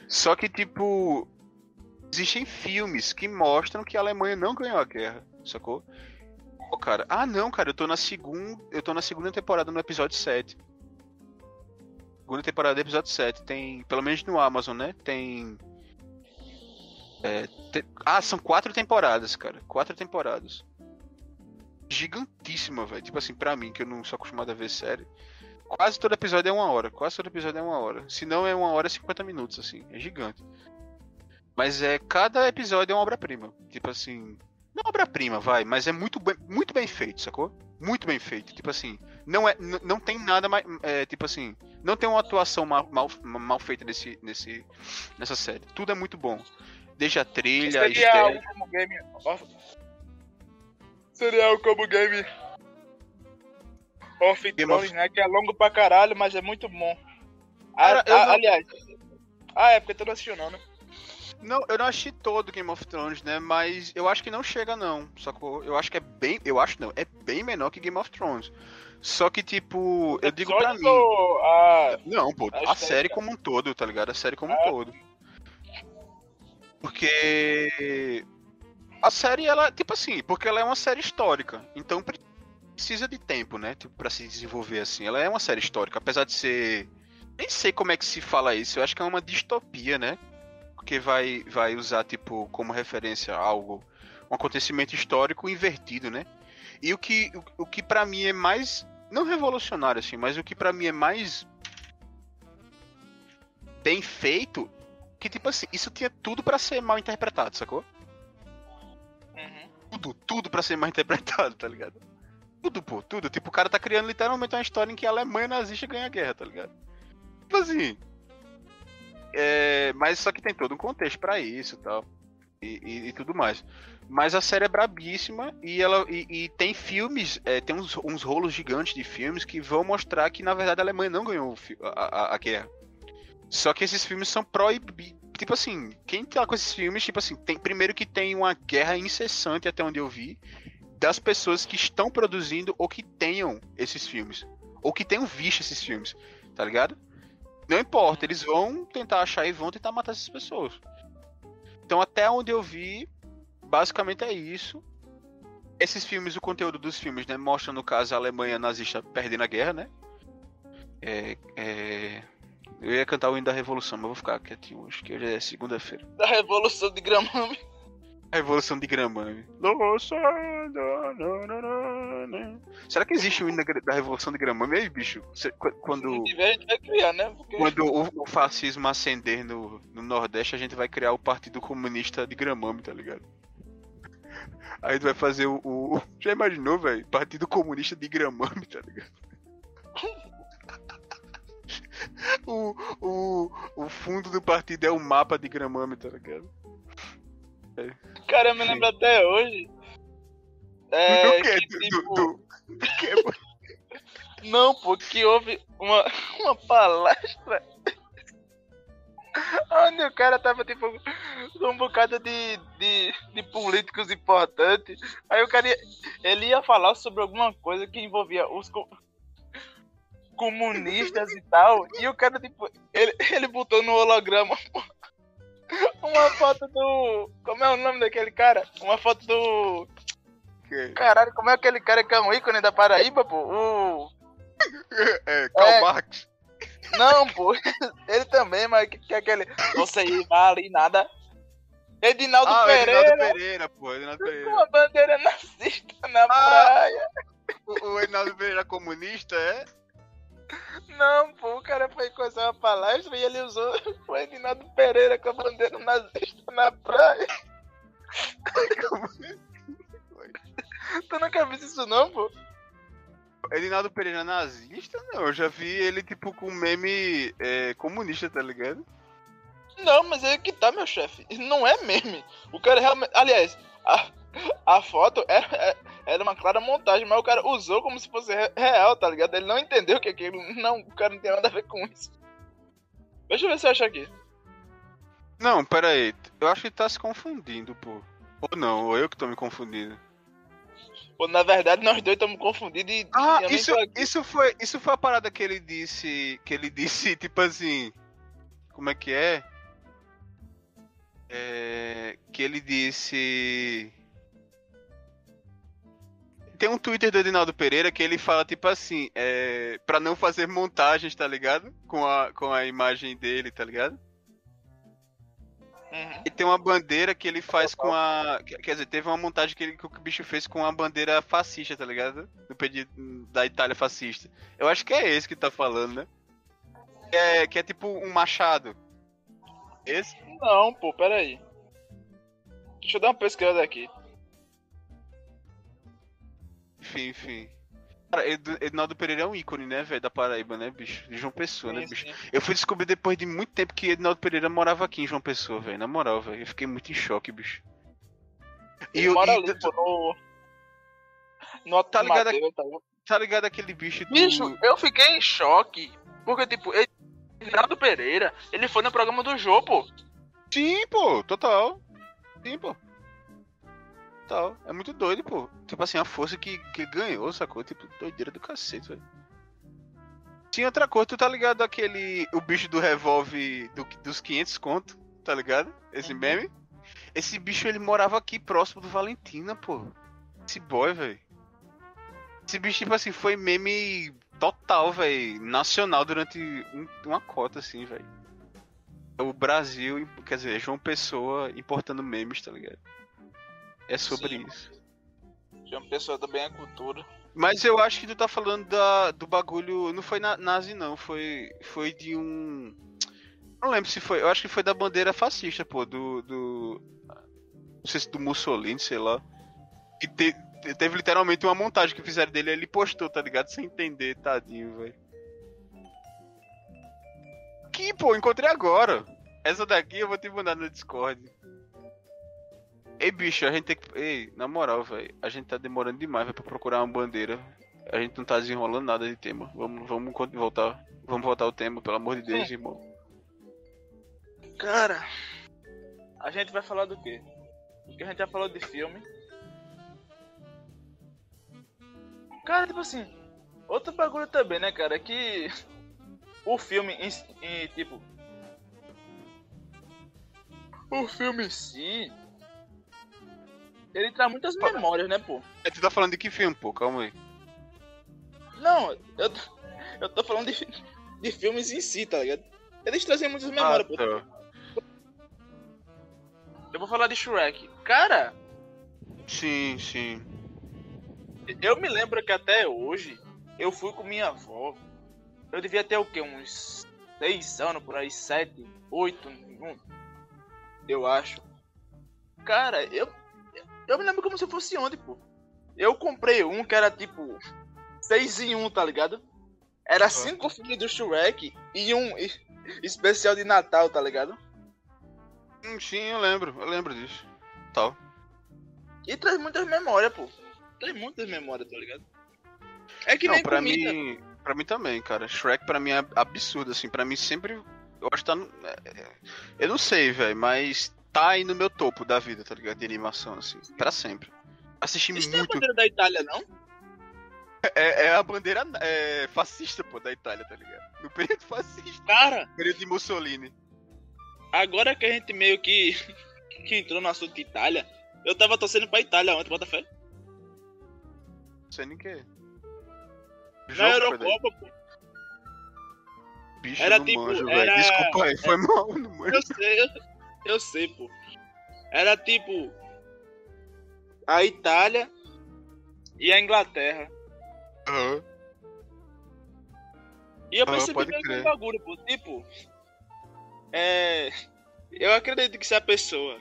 Só que, tipo, existem filmes que mostram que a Alemanha não ganhou a guerra, sacou? Pô, cara, ah não, cara, eu tô na segunda. Eu tô na segunda temporada no episódio 7. Segunda temporada do episódio 7. Tem. Pelo menos no Amazon, né? Tem. É, te- Ah, são quatro temporadas, cara. Quatro temporadas. Gigantíssima, velho. Tipo assim, pra mim, que eu não sou acostumado a ver série. Quase todo episódio é uma hora. Quase todo episódio é uma hora. Se não, é uma hora e 50 minutos, assim. É gigante. Mas é cada episódio é uma obra-prima. Tipo assim. Não é obra-prima, vai, mas é muito bem, muito bem feito, sacou? Muito bem feito. Tipo assim, não, é, não tem nada mais. É, tipo assim, não tem uma atuação mal, mal, mal feita nesse, nesse, nessa série. Tudo é muito bom. Desde a trilha, a Seria algo como game. Algo como game. Of Game Thrones, of- né? Que é longo pra caralho, mas é muito bom. A- Cara, a- não- Aliás. Ah, é porque tu não assistiu, não, né? Não, eu não achei todo Game of Thrones, né? Mas eu acho que não chega, não. Sacou? Eu acho que é bem. Eu acho não, é bem menor que Game of Thrones. Só que, tipo, eu digo pra mim. a- Não, pô, a a série como um todo, tá ligado? A série como um É. todo. Porque. A série, ela, tipo assim, porque ela é uma série histórica. Então precisa de tempo, né? Tipo, pra se desenvolver assim. Ela é uma série histórica, apesar de ser. Nem sei como é que se fala isso. Eu acho que é uma distopia, né? Porque vai, vai usar, tipo, como referência algo. Um acontecimento histórico invertido, né? E o que, o, o que para mim é mais. Não revolucionário, assim, mas o que pra mim é mais bem feito, que tipo assim, isso tinha tudo pra ser mal interpretado, sacou? Tudo, tudo pra ser mal interpretado, tá ligado? Tudo, pô, tudo. Tipo, o cara tá criando literalmente uma história em que a Alemanha nazista ganha a guerra, tá ligado? Tipo assim. É, mas só que tem todo um contexto pra isso e tal. E, e- tudo mais. Mas a série é brabíssima e ela e, e tem filmes, é, tem uns, uns rolos gigantes de filmes que vão mostrar que na verdade a Alemanha não ganhou a, a- a guerra. Só que esses filmes são proibidos. Tipo assim, quem tá com esses filmes, tipo assim, tem primeiro que tem uma guerra incessante até onde eu vi das pessoas que estão produzindo ou que tenham esses filmes. Ou que tenham visto esses filmes, tá ligado? Não importa, eles vão tentar achar e vão tentar matar essas pessoas. Então até onde eu vi, basicamente é isso. Esses filmes, o conteúdo dos filmes, né, mostra no caso a Alemanha nazista perdendo a guerra, né? É, é... Eu ia cantar o hino da Revolução, mas vou ficar quietinho hoje, que hoje é segunda-feira. Da Revolução de Gramame. A Revolução de Gramame. Será que existe um hino da, Revolução de Gramame aí, bicho? Se Quando, não tiver, a gente vai criar, né? Porque quando o, o fascismo ascender no, no Nordeste, a gente vai criar o Partido Comunista de Gramame, tá ligado? Aí a gente vai fazer o. o- já imaginou, velho? Partido Comunista de Gramame, tá ligado? O, o, o fundo do partido é o mapa de Gramame, tá ligado? Cara, eu me lembro até hoje. É, do quê? que, tipo, do, do, do quê? Não, pô, que houve uma, uma palestra onde o cara tava, tipo, um bocado de, de, de políticos importantes. Aí o cara ia, ele ia falar sobre alguma coisa que envolvia os comunistas e tal. E o cara, tipo, ele, ele botou no holograma uma foto do. Como é o nome daquele cara? Uma foto do. Que- Caralho, como é aquele cara que é um ícone da Paraíba, pô? O. É, Karl É. Marx. Não, pô. Ele também, mas que, que é aquele. Você vale nada. Edinaldo Ah, Pereira Edinaldo Pereira, pô. Edinaldo com Pereira. a bandeira nazista na Ah. praia. O, o Edinaldo Pereira comunista, é? Não, pô, o cara foi coisar uma palestra e ele usou o Edinaldo Pereira com a bandeira nazista na praia. tu nunca viu isso não, pô? Edinaldo Pereira nazista? Não, eu já vi ele, tipo, com meme é, comunista, tá ligado? Não, mas é que tá, meu chefe. Não é meme. O cara realmente. Aliás, a, a foto era, é- era uma clara montagem, mas o cara usou como se fosse re- real, tá ligado? Ele não entendeu que aquilo. Não, o cara não tem nada a ver com isso. Deixa eu ver se eu acho aqui. Não, pera aí. Eu acho que tá se confundindo, pô. Ou não, ou eu que tô me confundindo. Pô, na verdade, nós dois estamos confundidos e. Ah, isso, isso, foi, isso foi a parada que ele disse. Que ele disse, tipo assim. Como é que é? É, que ele disse. Tem um Twitter do Edinaldo Pereira que ele fala, tipo assim, é, pra não fazer montagens, tá ligado? Com a, com a imagem dele, tá ligado? Uhum. E tem uma bandeira que ele faz com a. Quer dizer, teve uma montagem que, ele, que o bicho fez com a bandeira fascista, tá ligado? Do pedido da Itália fascista. Eu acho que é esse que tá falando, né? É, que é tipo um machado. Esse? Não, pô, peraí. Deixa eu dar uma pesquisada aqui. Enfim, enfim. Cara, Edinaldo Pereira é um ícone, né, velho, da Paraíba, né, bicho? De João Pessoa, né, Sim, bicho? sim. Eu fui descobrir depois de muito tempo que Edinaldo Pereira morava aqui em João Pessoa, velho. Na moral, velho. Eu fiquei muito em choque, bicho. E eu- mora e ali, pô, no. No Tá ligado Mateus, tá? Tá ligado aquele bicho do. Bicho, eu fiquei em choque. Porque, tipo. Renato Pereira, ele foi no programa do Jô, pô. Sim, pô, total. Sim, pô. É muito doido, pô. Tipo assim, a força que, que ganhou, sacou? Tipo, doideira do cacete, velho. Sim, outra coisa, tu tá ligado aquele. O bicho do revólver do, dos 500 conto, tá ligado? Esse Uhum. meme? Esse bicho ele morava aqui próximo do Valentina, pô. Esse boy, velho. Esse bicho, tipo assim, foi meme total, velho. Nacional durante um- uma cota, assim, velho. O Brasil, quer dizer, João Pessoa importando memes, tá ligado? É sobre Sim. isso. Uma pessoa também é cultura. Mas eu acho que tu tá falando da, do bagulho. Não foi na, nazi, não. Foi, foi de um. Não lembro se foi. Eu acho que foi da bandeira fascista, pô. Do. do não sei se do Mussolini, sei lá. Que te- te- teve literalmente uma montagem que fizeram dele. Ele postou, tá ligado? Sem entender, tadinho, velho. Aqui, pô, encontrei agora. Essa daqui eu vou te mandar no Discord. Ei, bicho, a gente tem que. Ei, na moral, velho. A gente tá demorando demais véio, pra procurar uma bandeira. A gente não tá desenrolando nada de tema. Vamos, vamos voltar. Vamos voltar ao tema, pelo amor de Deus, Sim. irmão. Cara, a gente vai falar do quê? Porque a gente já falou de filme. Cara, tipo assim, outro bagulho também, né, cara? Que o filme em, em tipo. O filme em si. Ele traz muitas memórias, né, pô? É, tu tá falando de que filme, pô? Calma aí. Não, eu, tô- eu tô falando de, de filmes em si, tá ligado? Eles trazem muitas memórias, pô. tá. Eu vou falar de Shrek. Cara, Sim, sim. Eu me lembro que até hoje eu fui com minha avó. Eu devia ter o quê? Uns 6 anos por aí, 7, 8, eu acho. Cara, eu, eu me lembro como se fosse ontem, pô. Eu comprei um que era tipo 6 em 1, tá ligado? Era 5 filmes do Shrek e um especial de Natal, tá ligado? Hum, Sim, eu lembro. Eu lembro disso. Tal. E traz muitas memórias, pô. Traz muitas memórias, tá ligado? É que não, nem pra comida. mim. Pra mim também, cara. Shrek pra mim é absurdo, assim. Pra mim sempre. Eu acho que tá. No... é, é, Eu não sei, velho, mas tá aí no meu topo da vida, tá ligado? De animação, assim. Pra sempre. Assisti Isso não é a muito. bandeira da Itália, não? É, é a bandeira é, fascista, pô, da Itália, tá ligado? No período fascista. Cara, Período de Mussolini. agora que a gente meio que, que entrou no assunto de Itália, eu tava torcendo pra Itália ontem, bota fé. Não sei nem o que é. Na Eurocopa, pô. Bicho, Era tipo, manjo, era- velho. Desculpa aí, foi mal, eu não manjo. Eu sei, eu, eu sei, pô. Era tipo. A Itália e a Inglaterra. Aham. E eu Ah, percebi meio que bagulho, pô. Tipo. É. Eu acredito que se a pessoa.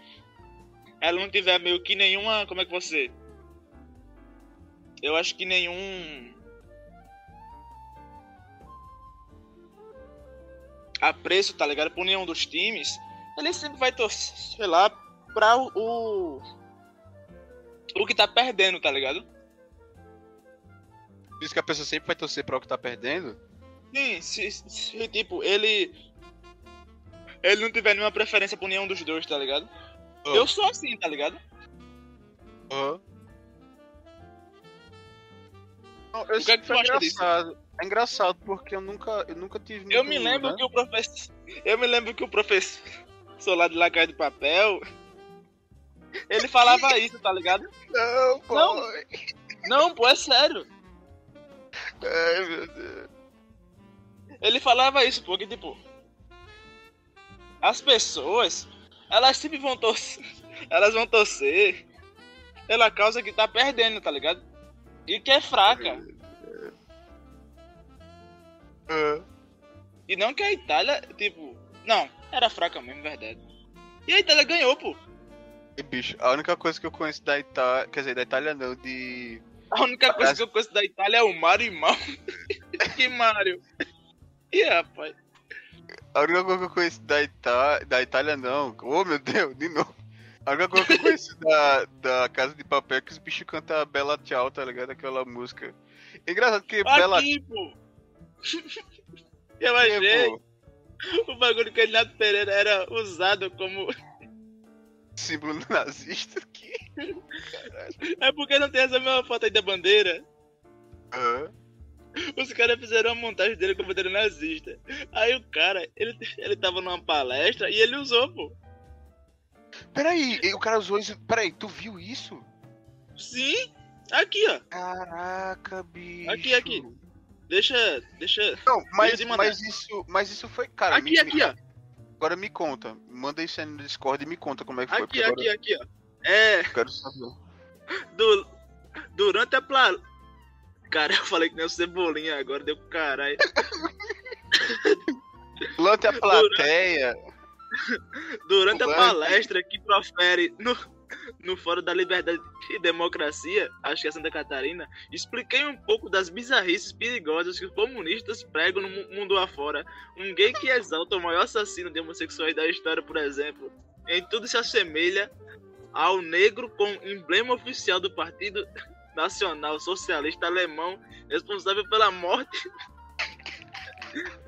Ela não tiver meio que nenhuma. Como é que você. Eu acho que nenhum. Apreço, tá ligado? Por nenhum dos times. Ele sempre vai torcer, sei lá, pra o. O, o que tá perdendo, tá ligado? Diz que a pessoa sempre vai torcer pra o que tá perdendo. Sim, se, se, tipo, ele. Ele não tiver nenhuma preferência por nenhum dos dois, tá ligado? Ah. Eu sou assim, tá ligado? Aham. Não, O que é que tu é disso? engraçado. É engraçado porque eu nunca, eu nunca tive. Eu me lembro né? que o professor. Eu me lembro que o professor lá de Lacaia de Papel. Ele falava isso, tá ligado? Não, pô. Não. Não, pô, é sério. Ai, meu Deus. Ele falava isso porque, tipo. As pessoas. elas sempre vão torcer. Elas vão torcer pela causa que tá perdendo, tá ligado? E que é fraca. É. E não que a Itália, tipo. Não, era fraca mesmo, verdade. E a Itália ganhou, pô. E, bicho, a única coisa que eu conheço da Itália. Quer dizer, da Itália não, de. A única coisa que eu conheço da Itália é o Mario e Mal. que Mario. E rapaz. A única coisa que eu conheço da, Ita... da Itália não. Oh meu Deus, de novo. A única coisa que eu conheço da, da Casa de Papel é que os bichos cantam Bela Tchau, tá ligado? Aquela música. Engraçado que Bela Aqui, pô. Eu achei. O bagulho que o Renato Pereira era usado como. símbolo nazista aqui. É porque não tem essa mesma foto aí da bandeira. Aham. Os caras fizeram uma montagem dele com a bandeira nazista. Aí o cara, ele, ele tava numa palestra e ele usou, pô. Peraí, o cara usou isso. Peraí, tu viu isso? Sim, aqui, ó. Caraca, bicho. Aqui, aqui. Deixa. Deixa. Não, mas, mas isso, mas isso foi, cara. Aqui, me- aqui, ó. Agora me conta. Manda isso aí no Discord e me conta como é que foi. Aqui, aqui, agora aqui, ó. É, quero saber. do, durante a pla... Cara, eu falei que nem o Cebolinha agora, deu caralho. Durante a plateia. Durante a Durante- palestra que profere no, no Fórum da Liberdade e Democracia, acho que é Santa Catarina, expliquei um pouco das bizarrices perigosas que os comunistas pregam no mu- mundo afora. Um gay que exalta o maior assassino de homossexuais da história, por exemplo, em tudo se assemelha ao negro com emblema oficial do Partido Nacional Socialista Alemão, responsável pela morte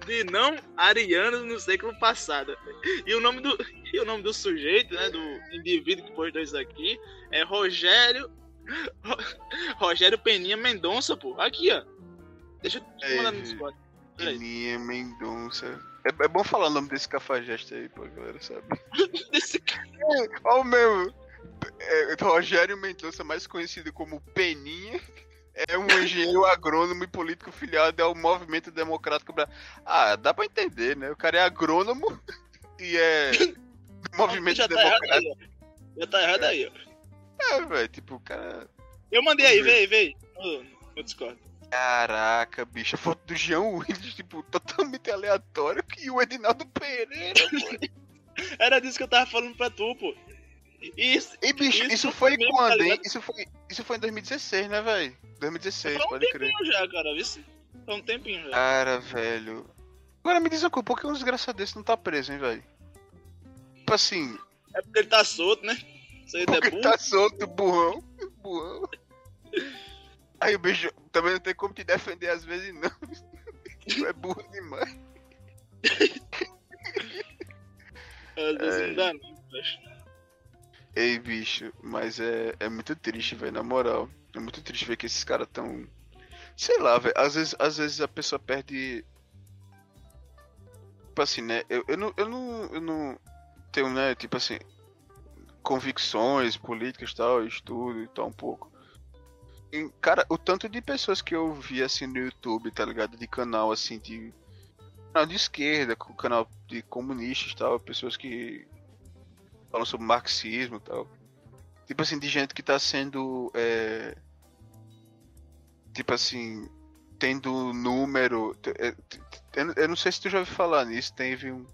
de não arianos no século passado. E o nome do, e o nome do sujeito, né, do indivíduo que postou isso aqui, é Rogério Ro- Rogério Peninha Mendonça, pô. Aqui, ó. Deixa eu te mandar no Discord. Peninha Mendonça. É, é bom falar o nome desse cafajeste aí, pô, galera, sabe? Desse cara. Ó o mesmo. É, Rogério Mendonça, mais conhecido como Peninha, é um engenheiro agrônomo e político filiado ao Movimento Democrático Brasileiro. Ah, dá pra entender, né? O cara é agrônomo e é Movimento Já tá errado Democrático. aí. Já tá errado aí, ó. É, velho, tipo, o cara. Eu mandei aí, vem, vem. No, no Discord. Caraca, bicho, a foto do Jean Willis, tipo, totalmente aleatório. E o Edinaldo Pereira, pô. Era disso que eu tava falando pra tu, pô. Isso, E, bicho, Isso isso, foi mesmo, tá quando, hein? Isso foi, isso foi em 2016, né, velho? 2016, Foi um pode crer. tempinho já, cara. Viu? Foi um tempinho já. Cara, velho. Agora me diz uma coisa, por que um desgraçado desse não tá preso, hein, velho? Tipo assim, É porque ele tá solto, né? É porque burro. tá solto, burrão. Burrão. Aí o bicho também não tem como te defender às vezes, não. Tu é burro demais. Às vezes não dá, não. Ei, bicho, mas é, é muito triste, velho, na moral. É muito triste ver que esses caras tão. Sei lá, velho. Às vezes, às vezes a pessoa perde. Tipo assim, né? Eu, eu, não, eu, não, eu não tenho, né? Tipo assim. Convicções políticas e tal, estudo e tal, um pouco. E, cara, o tanto de pessoas que eu vi assim no YouTube, tá ligado? De canal assim de. Canal de esquerda, canal de comunistas e tal, pessoas que falam sobre marxismo e tal. Tipo assim, de gente que tá sendo. é, tipo assim. Tendo número. é, Eu não sei se tu já ouviu falar nisso. Teve um.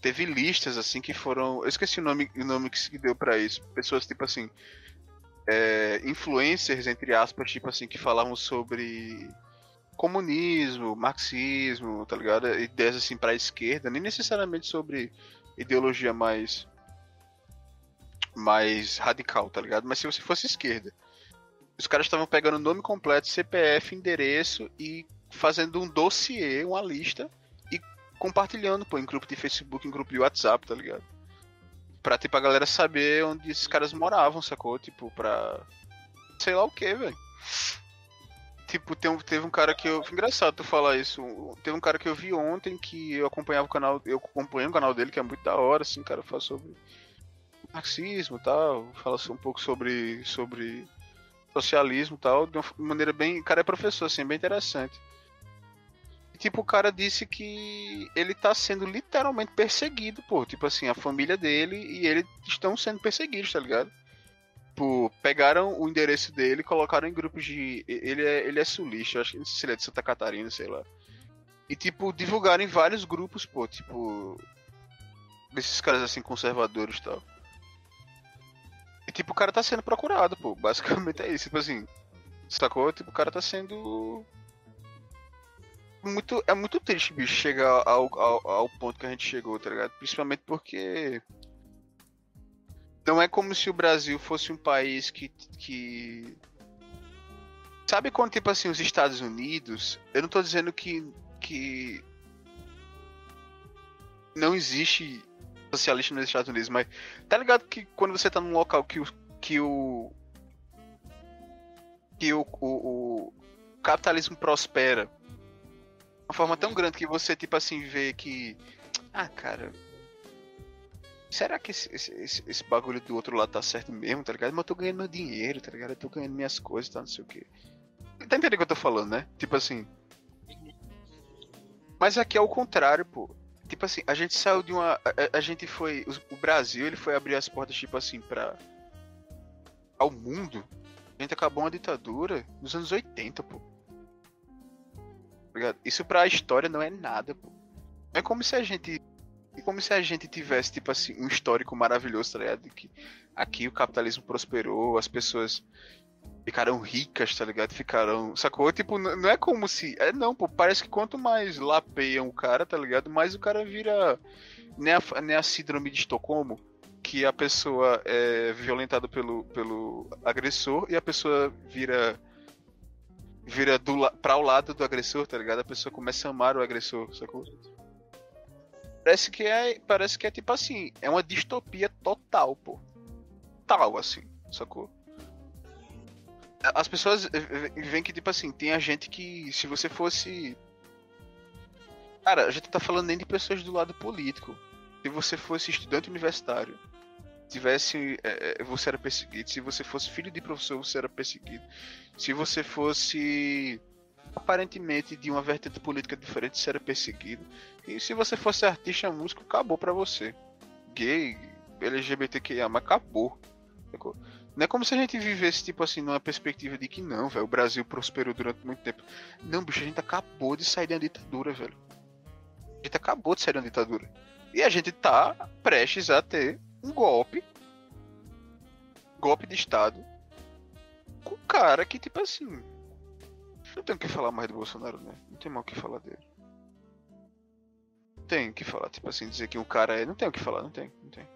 Teve listas assim que foram. Eu esqueci o nome, o nome que se deu pra isso. Pessoas tipo assim. é, influencers, entre aspas, tipo assim, que falavam sobre comunismo, marxismo, tá ligado? Ideias assim pra esquerda, nem necessariamente sobre ideologia mais mais radical, tá ligado? Mas se você fosse esquerda. Os caras estavam pegando nome completo, CPF, endereço e fazendo um dossiê, uma lista e compartilhando, pô, em grupo de Facebook, em grupo de WhatsApp, tá ligado? Pra, tipo, a galera saber onde esses caras moravam, sacou? Tipo, pra. Sei lá o que, velho. Tipo, tem teve um cara que eu. Engraçado tu falar isso. Teve um cara que eu vi ontem que eu acompanhava o canal. Eu acompanhei o canal dele, que é muito da hora, assim, cara fala sobre marxismo e tal. Fala um pouco sobre. sobre socialismo e tal. De uma maneira bem. O cara é professor, assim, bem interessante. tipo, o cara disse que ele tá sendo literalmente perseguido, pô. Tipo assim, a família dele e ele estão sendo perseguidos, tá ligado? Pegaram o endereço dele, colocaram em grupos de. Ele é, ele é sulista, acho que não sei se ele é de Santa Catarina, sei lá. E, tipo, divulgaram em vários grupos, pô, tipo. Desses caras assim, conservadores e tal. Tipo, o cara tá sendo procurado, pô. Basicamente é isso. Tipo assim. Sacou? Tipo, o cara tá sendo. Muito, é muito triste, bicho, chegar ao, ao, ao ponto que a gente chegou, tá ligado? Principalmente porque não é como se o Brasil fosse um país que, que. Sabe quando, tipo assim, os Estados Unidos. Eu não tô dizendo que. que não existe socialista nos Estados Unidos, mas tá ligado que quando você tá num local que o. que o. que o, o, o capitalismo prospera uma forma tão grande que você, tipo assim, vê que. Ah, cara, será que esse, esse, esse, bagulho do outro lado tá certo mesmo, tá ligado? Mas eu tô ganhando meu dinheiro, tá ligado? Eu tô ganhando minhas coisas, tá? Não sei o que. Tá entendendo o que eu tô falando, né? Tipo assim. Mas aqui é o contrário, pô. Tipo assim, a gente saiu de uma. A, a gente foi. O, o, Brasil, ele foi abrir as portas, tipo assim, pra. ao mundo. A gente acabou uma ditadura nos anos 80, pô. Tá Isso pra história não é nada, pô. É como se a gente e como se a gente tivesse, tipo assim, um histórico maravilhoso, tá ligado? Que aqui o capitalismo prosperou, as pessoas ficaram ricas, tá ligado? Ficaram. Sacou? Tipo, não é como se. É não, pô. Parece que quanto mais lapeiam o cara, tá ligado? Mais o cara vira. Nem a, nem a síndrome de Estocolmo, que a pessoa é violentada pelo, pelo agressor e a pessoa vira. Vira do, pra o lado do agressor, tá ligado? A pessoa começa a amar o agressor, sacou? Parece que é. Parece que é tipo assim, é uma distopia total, pô. Tal, assim, sacou? As pessoas veem que, tipo assim, tem a gente que, se você fosse. Cara, a gente tá falando nem de pessoas do lado político. Se você fosse estudante universitário, tivesse. É, você era perseguido. Se você fosse filho de professor, você era perseguido. Se você fosse aparentemente de uma vertente política diferente, você era perseguido. E se você fosse artista, músico, acabou pra você. Gay, LGBTQIA, mas acabou. Não é como se a gente vivesse, tipo assim, numa perspectiva de que não, velho, o Brasil prosperou durante muito tempo. Não, bicho, a gente acabou de sair da ditadura, velho. A gente acabou de sair da ditadura. E a gente tá prestes a ter um golpe. Golpe de Estado. Com um cara que, tipo assim. Não tem o que falar mais do Bolsonaro, né? Não tem mal o que falar dele tem o que falar. Tipo assim, dizer que um cara é. Não tem o que falar, não tem, não tem.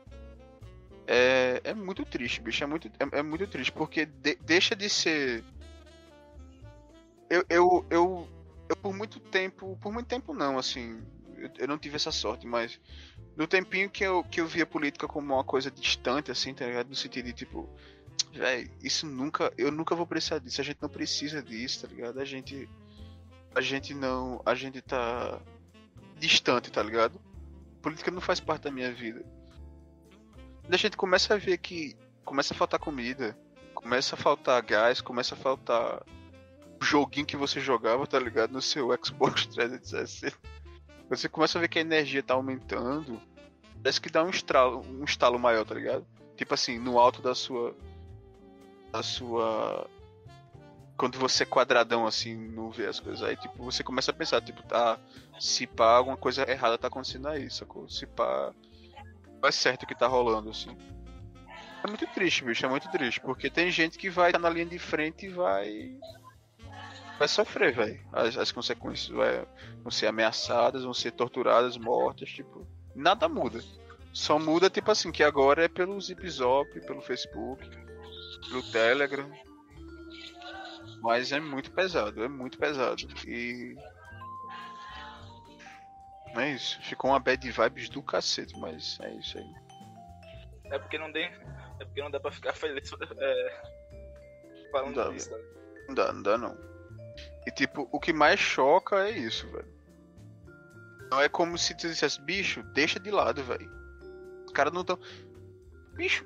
É, é muito triste, bicho. É muito, é, é muito triste, porque de, deixa de ser. Eu, eu, eu, eu, por muito tempo. Por muito tempo não, assim. Eu, eu não tive essa sorte, mas. No tempinho que eu, que eu via política como uma coisa distante, assim, tá ligado? No sentido de tipo. Véi, isso nunca. Eu nunca vou precisar disso. A gente não precisa disso, tá ligado? A gente. A gente não. A gente tá distante, tá ligado? Política não faz parte da minha vida. A gente começa a ver que começa a faltar comida, começa a faltar gás, começa a faltar o joguinho que você jogava, tá ligado? No seu Xbox 360. Você começa a ver que a energia tá aumentando. Parece que dá um estalo, um estalo maior, tá ligado? Tipo assim, no alto da sua. Da sua quando você é quadradão assim, não vê as coisas. Aí, tipo, você começa a pensar, tipo, tá. Se pá, alguma coisa errada tá acontecendo aí, sacou? Se pá. É certo o que tá rolando, assim. É muito triste, bicho, é muito triste. Porque tem gente que vai na linha de frente e vai. Vai sofrer, velho. As, as consequências vai, vão ser ameaçadas, vão ser torturadas, mortas, tipo. Nada muda. Só muda, tipo assim, que agora é pelo Zip Zop, pelo Facebook, pelo Telegram mas é muito pesado, é muito pesado. E. É isso. Ficou uma bad vibes do cacete, mas é isso aí. É porque não tem. É porque não dá pra ficar feliz é, falando não dá, disso. Né? Não dá, não dá não. E tipo, o que mais choca é isso, velho. Não é como se tu dissesse, bicho, deixa de lado, velho. Os caras não tão. Bicho.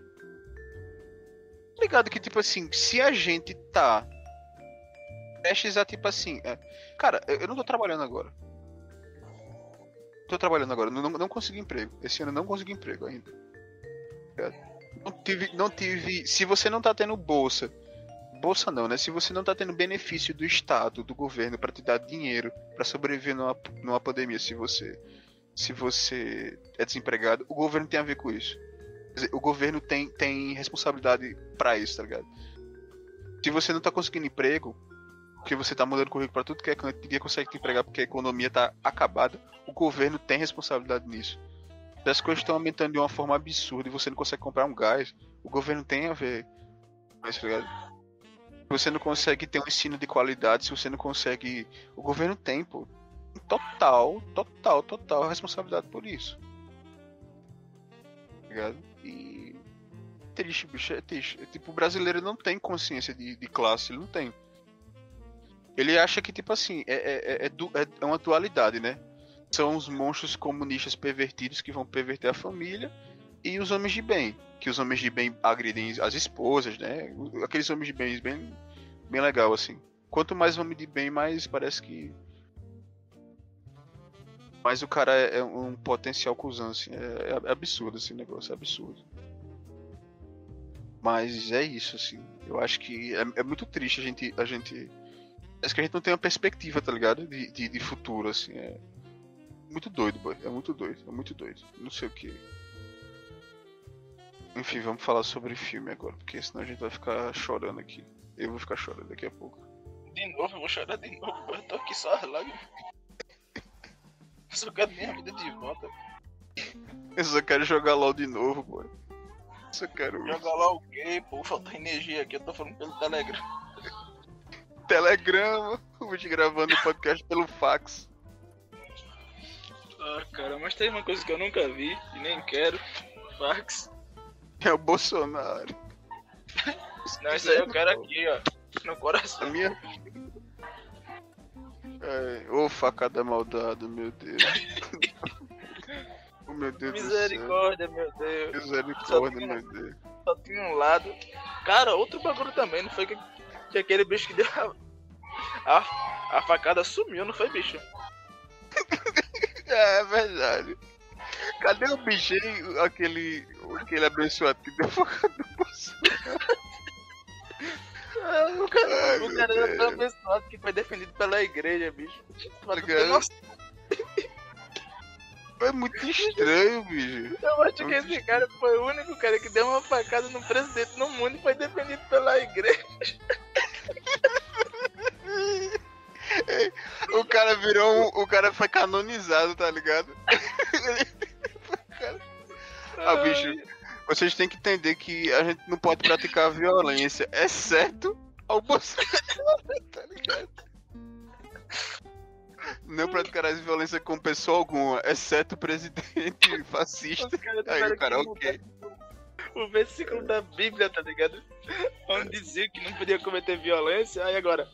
Tá ligado que, tipo assim, se a gente tá prestes a tipo assim. É, cara, eu não tô trabalhando agora. Tô trabalhando agora, não, não consegui emprego. Esse ano eu não consegui emprego ainda. Não tive, não tive. Se você não tá tendo bolsa, bolsa não, né? Se você não tá tendo benefício do Estado, do governo, para te dar dinheiro para sobreviver numa, numa pandemia, se você, se você é desempregado, o governo tem a ver com isso. Dizer, o governo tem, tem responsabilidade para isso, tá ligado? Se você não tá conseguindo emprego, porque você tá mudando currículo para tudo que é canto, ninguém consegue te empregar porque a economia tá acabada, o governo tem responsabilidade nisso. As coisas estão aumentando de uma forma absurda e você não consegue comprar um gás, o governo tem a ver tá ligado? Você não consegue ter um ensino de qualidade, se você não consegue. O governo tem, pô. Total, total, total responsabilidade por isso. Tá ligado? E. Triste, bicho, é triste. Tipo, o brasileiro não tem consciência de, de classe, ele não tem. Ele acha que, tipo assim, é, é, é, é, é uma dualidade, né? São os monstros comunistas pervertidos que vão perverter a família e os homens de bem, que os homens de bem agridem as esposas, né? Aqueles homens de bem bem, bem legal assim. Quanto mais homem de bem, mais parece que mais o cara é, é um potencial cuzão, assim. É, é absurdo esse negócio, é absurdo. Mas é isso, assim. Eu acho que é, é, muito triste a gente. A gente. Parece que a gente não tem uma perspectiva, tá ligado? De, de, de futuro, assim. É muito doido, boy. É muito doido, é muito doido. Não sei o que. Enfim, vamos falar sobre filme agora, porque senão a gente vai ficar chorando aqui. Eu vou ficar chorando daqui a pouco. De novo, eu vou chorar de novo, eu tô aqui só as lágrimas. Eu só quero minha vida de volta. Eu só quero jogar LOL de novo, pô. Só quero. Jogar LOL o quê, pô? Falta energia aqui, eu tô falando pelo Telegram. Telegram, vou te gravando o podcast pelo fax. Ah, cara, mas tem uma coisa que eu nunca vi e nem quero: fax. É o Bolsonaro. Não, isso aí eu quero aqui, ó. No coração. A minha. É, ô facada maldada, meu Deus. oh, meu Deus Misericórdia, meu Deus. Misericórdia, meu Deus. Só tinha um lado. Cara, outro bagulho também, não foi que, que aquele bicho que deu a, a, a facada sumiu, não foi, bicho? é, é verdade. Cadê o bichinho, aquele, aquele abençoado que deu fogo do Bolsonaro? Ah, o cara, Ai, o cara era tão abençoado que foi defendido pela igreja, bicho. Foi muito estranho, bicho. Eu acho que esse cara foi o único cara que deu uma facada no presidente no mundo e foi defendido pela igreja. O cara virou um, O cara foi canonizado, tá ligado? ah, bicho. Vocês têm que entender que a gente não pode praticar violência, exceto ao Bolsonaro, tá ligado? Não praticarás violência com pessoa alguma, exceto o presidente fascista. Aí o cara, ok. O versículo da Bíblia, tá ligado? Onde dizia que não podia cometer violência, aí agora,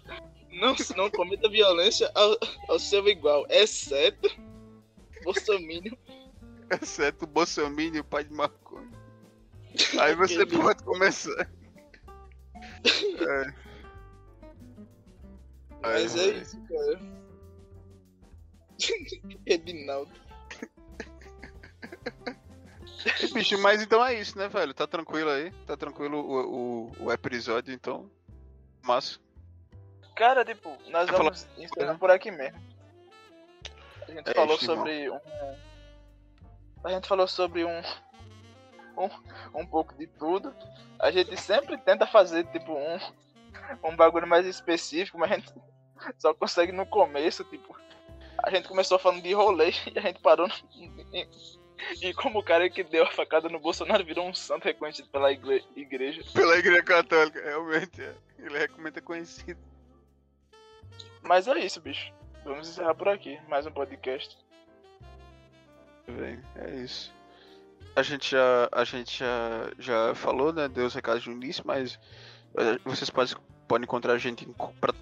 não, não cometa violência ao, ao seu igual, exceto Bolsonaro. Exceto Bolsonaro, o pai de maconha. Aí você pode começar. É. Mas é isso, cara. Edinaldo. Bicho, mas então é isso, né, velho? Tá tranquilo aí? Tá tranquilo o, o, o episódio, então? Massa. Cara, tipo, nós Quer vamos falar... encerrar por aqui mesmo. A gente é falou sobre um. A gente falou sobre um. Um, um pouco de tudo. A gente sempre tenta fazer, tipo, um. Um bagulho mais específico, mas a gente só consegue no começo, tipo. A gente começou falando de rolê e a gente parou no, e como o cara que deu a facada no Bolsonaro virou um santo reconhecido pela igreja. Pela igreja católica, realmente. É. Ele é realmente é conhecido. Mas é isso, bicho. Vamos encerrar por aqui. Mais um podcast. Bem, é isso. A gente já, a gente já, já falou, né? Deu os recados no início, mas eh, vocês podem, podem encontrar a gente em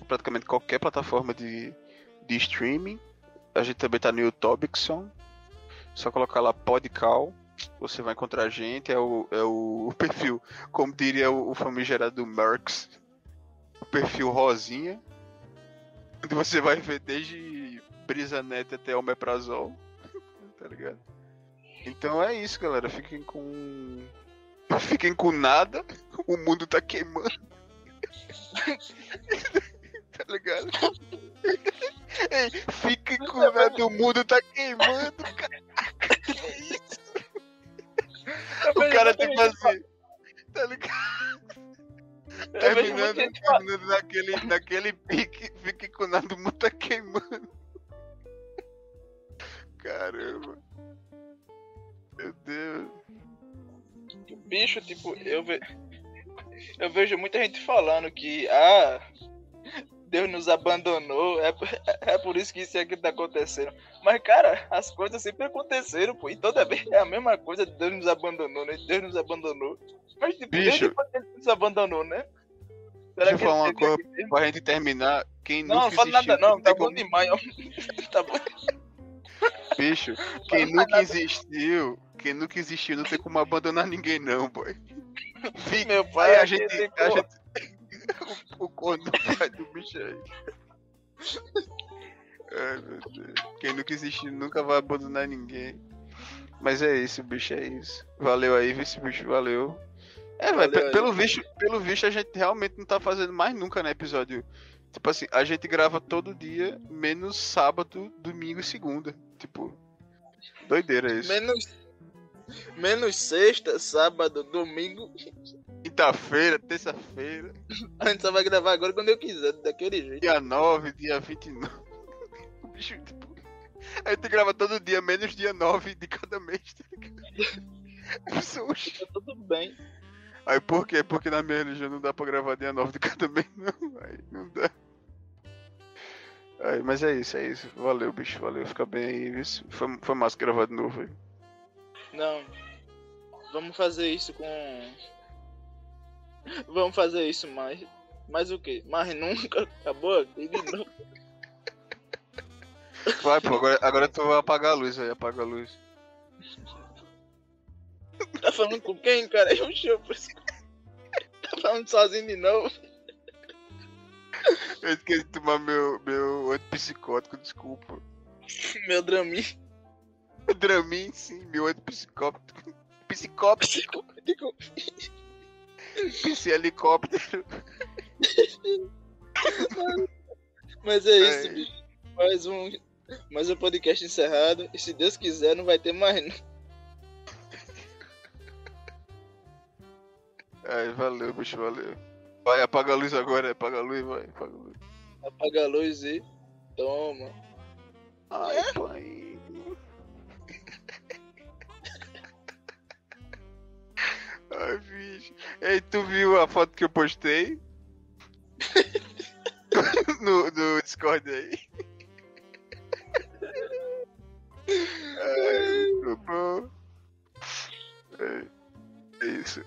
praticamente qualquer plataforma de, de streaming. A gente também tá no YouTubexon. Só colocar lá Podcal. Você vai encontrar a gente. É o, é o perfil, como diria o, o famigerado Merx. O perfil rosinha onde você vai ver desde Brisa Net até Omeprazol. tá ligado? Então é isso, galera. Fiquem com. Fiquem com nada. O mundo tá queimando. tá ligado? Ei, fiquem com nada. O mundo tá queimando, cara. Que é isso? O cara tipo assim. Tá ligado? Terminando, terminando naquele, naquele pique, fique com nada, o mundo tá queimando. Caramba. Meu Deus. Bicho, tipo, eu, ve... eu vejo muita gente falando que, ah, Deus nos abandonou, é, é por isso que isso aqui tá acontecendo. Mas, cara, as coisas sempre aconteceram, pô, e toda vez é a mesma coisa, Deus nos abandonou, né? Deus nos abandonou. Mas, tipo, Bicho. Deus nos abandonou, né? Deixa eu falar uma coisa pra gente terminar. Quem não, nunca não fala nada não, tá bom como- demais, ó. tá bom. Bicho, quem nunca existiu, quem nunca existiu não tem como abandonar ninguém não, boy. Meu pai, a gente, a gente o, corno do pai do bicho aí. Ai, meu Deus. Quem nunca existiu nunca vai abandonar ninguém. Mas é isso, bicho, é isso. Valeu aí, vice bicho, valeu. É, velho, aí. pelo visto, pelo visto a gente realmente não tá fazendo mais nunca, né, episódio. Tipo assim, a gente grava todo dia, menos sábado, domingo e segunda. Tipo, doideira isso. Menos, menos sexta, sábado, domingo. Quinta-feira, terça-feira, A gente só vai gravar agora quando eu quiser, daquele jeito. dia 9, dia 29. O bicho, tipo, a gente grava todo dia, menos dia 9 de cada mês, tá ligado? Tá tudo bem. Aí por quê? Porque na minha religião não dá pra gravar dia 9 de cada mês, não. Aí não dá. Aí, mas é isso, é isso. Valeu, bicho, valeu. Fica bem aí? Foi, foi massa gravar de novo aí. Não. Vamos fazer isso com. Vamos fazer isso mais. Mais o quê? Mais nunca? Acabou. Vai, pô, agora, agora tu vai apagar a luz aí, apaga a luz. Tá falando com quem, cara? Eu chupo. Tá falando sozinho de novo. Eu esqueci de tomar meu, meu antipsicótico, desculpa. Meu Dramin. Dramin, sim, meu antipsicótico. Psicótico, PC helicóptero. Mas é isso, É. bicho. Mais um, mais um podcast encerrado. E se Deus quiser, não vai ter mais. não. Ai, valeu, bicho, valeu. Vai, apaga a luz agora, apaga a luz, vai, apaga a luz. Apaga a luz e. Toma. Ai, pai. Ai, bicho. Ei, tu viu a foto que eu postei? no, no Discord aí. Ai, muito bom. É, é isso.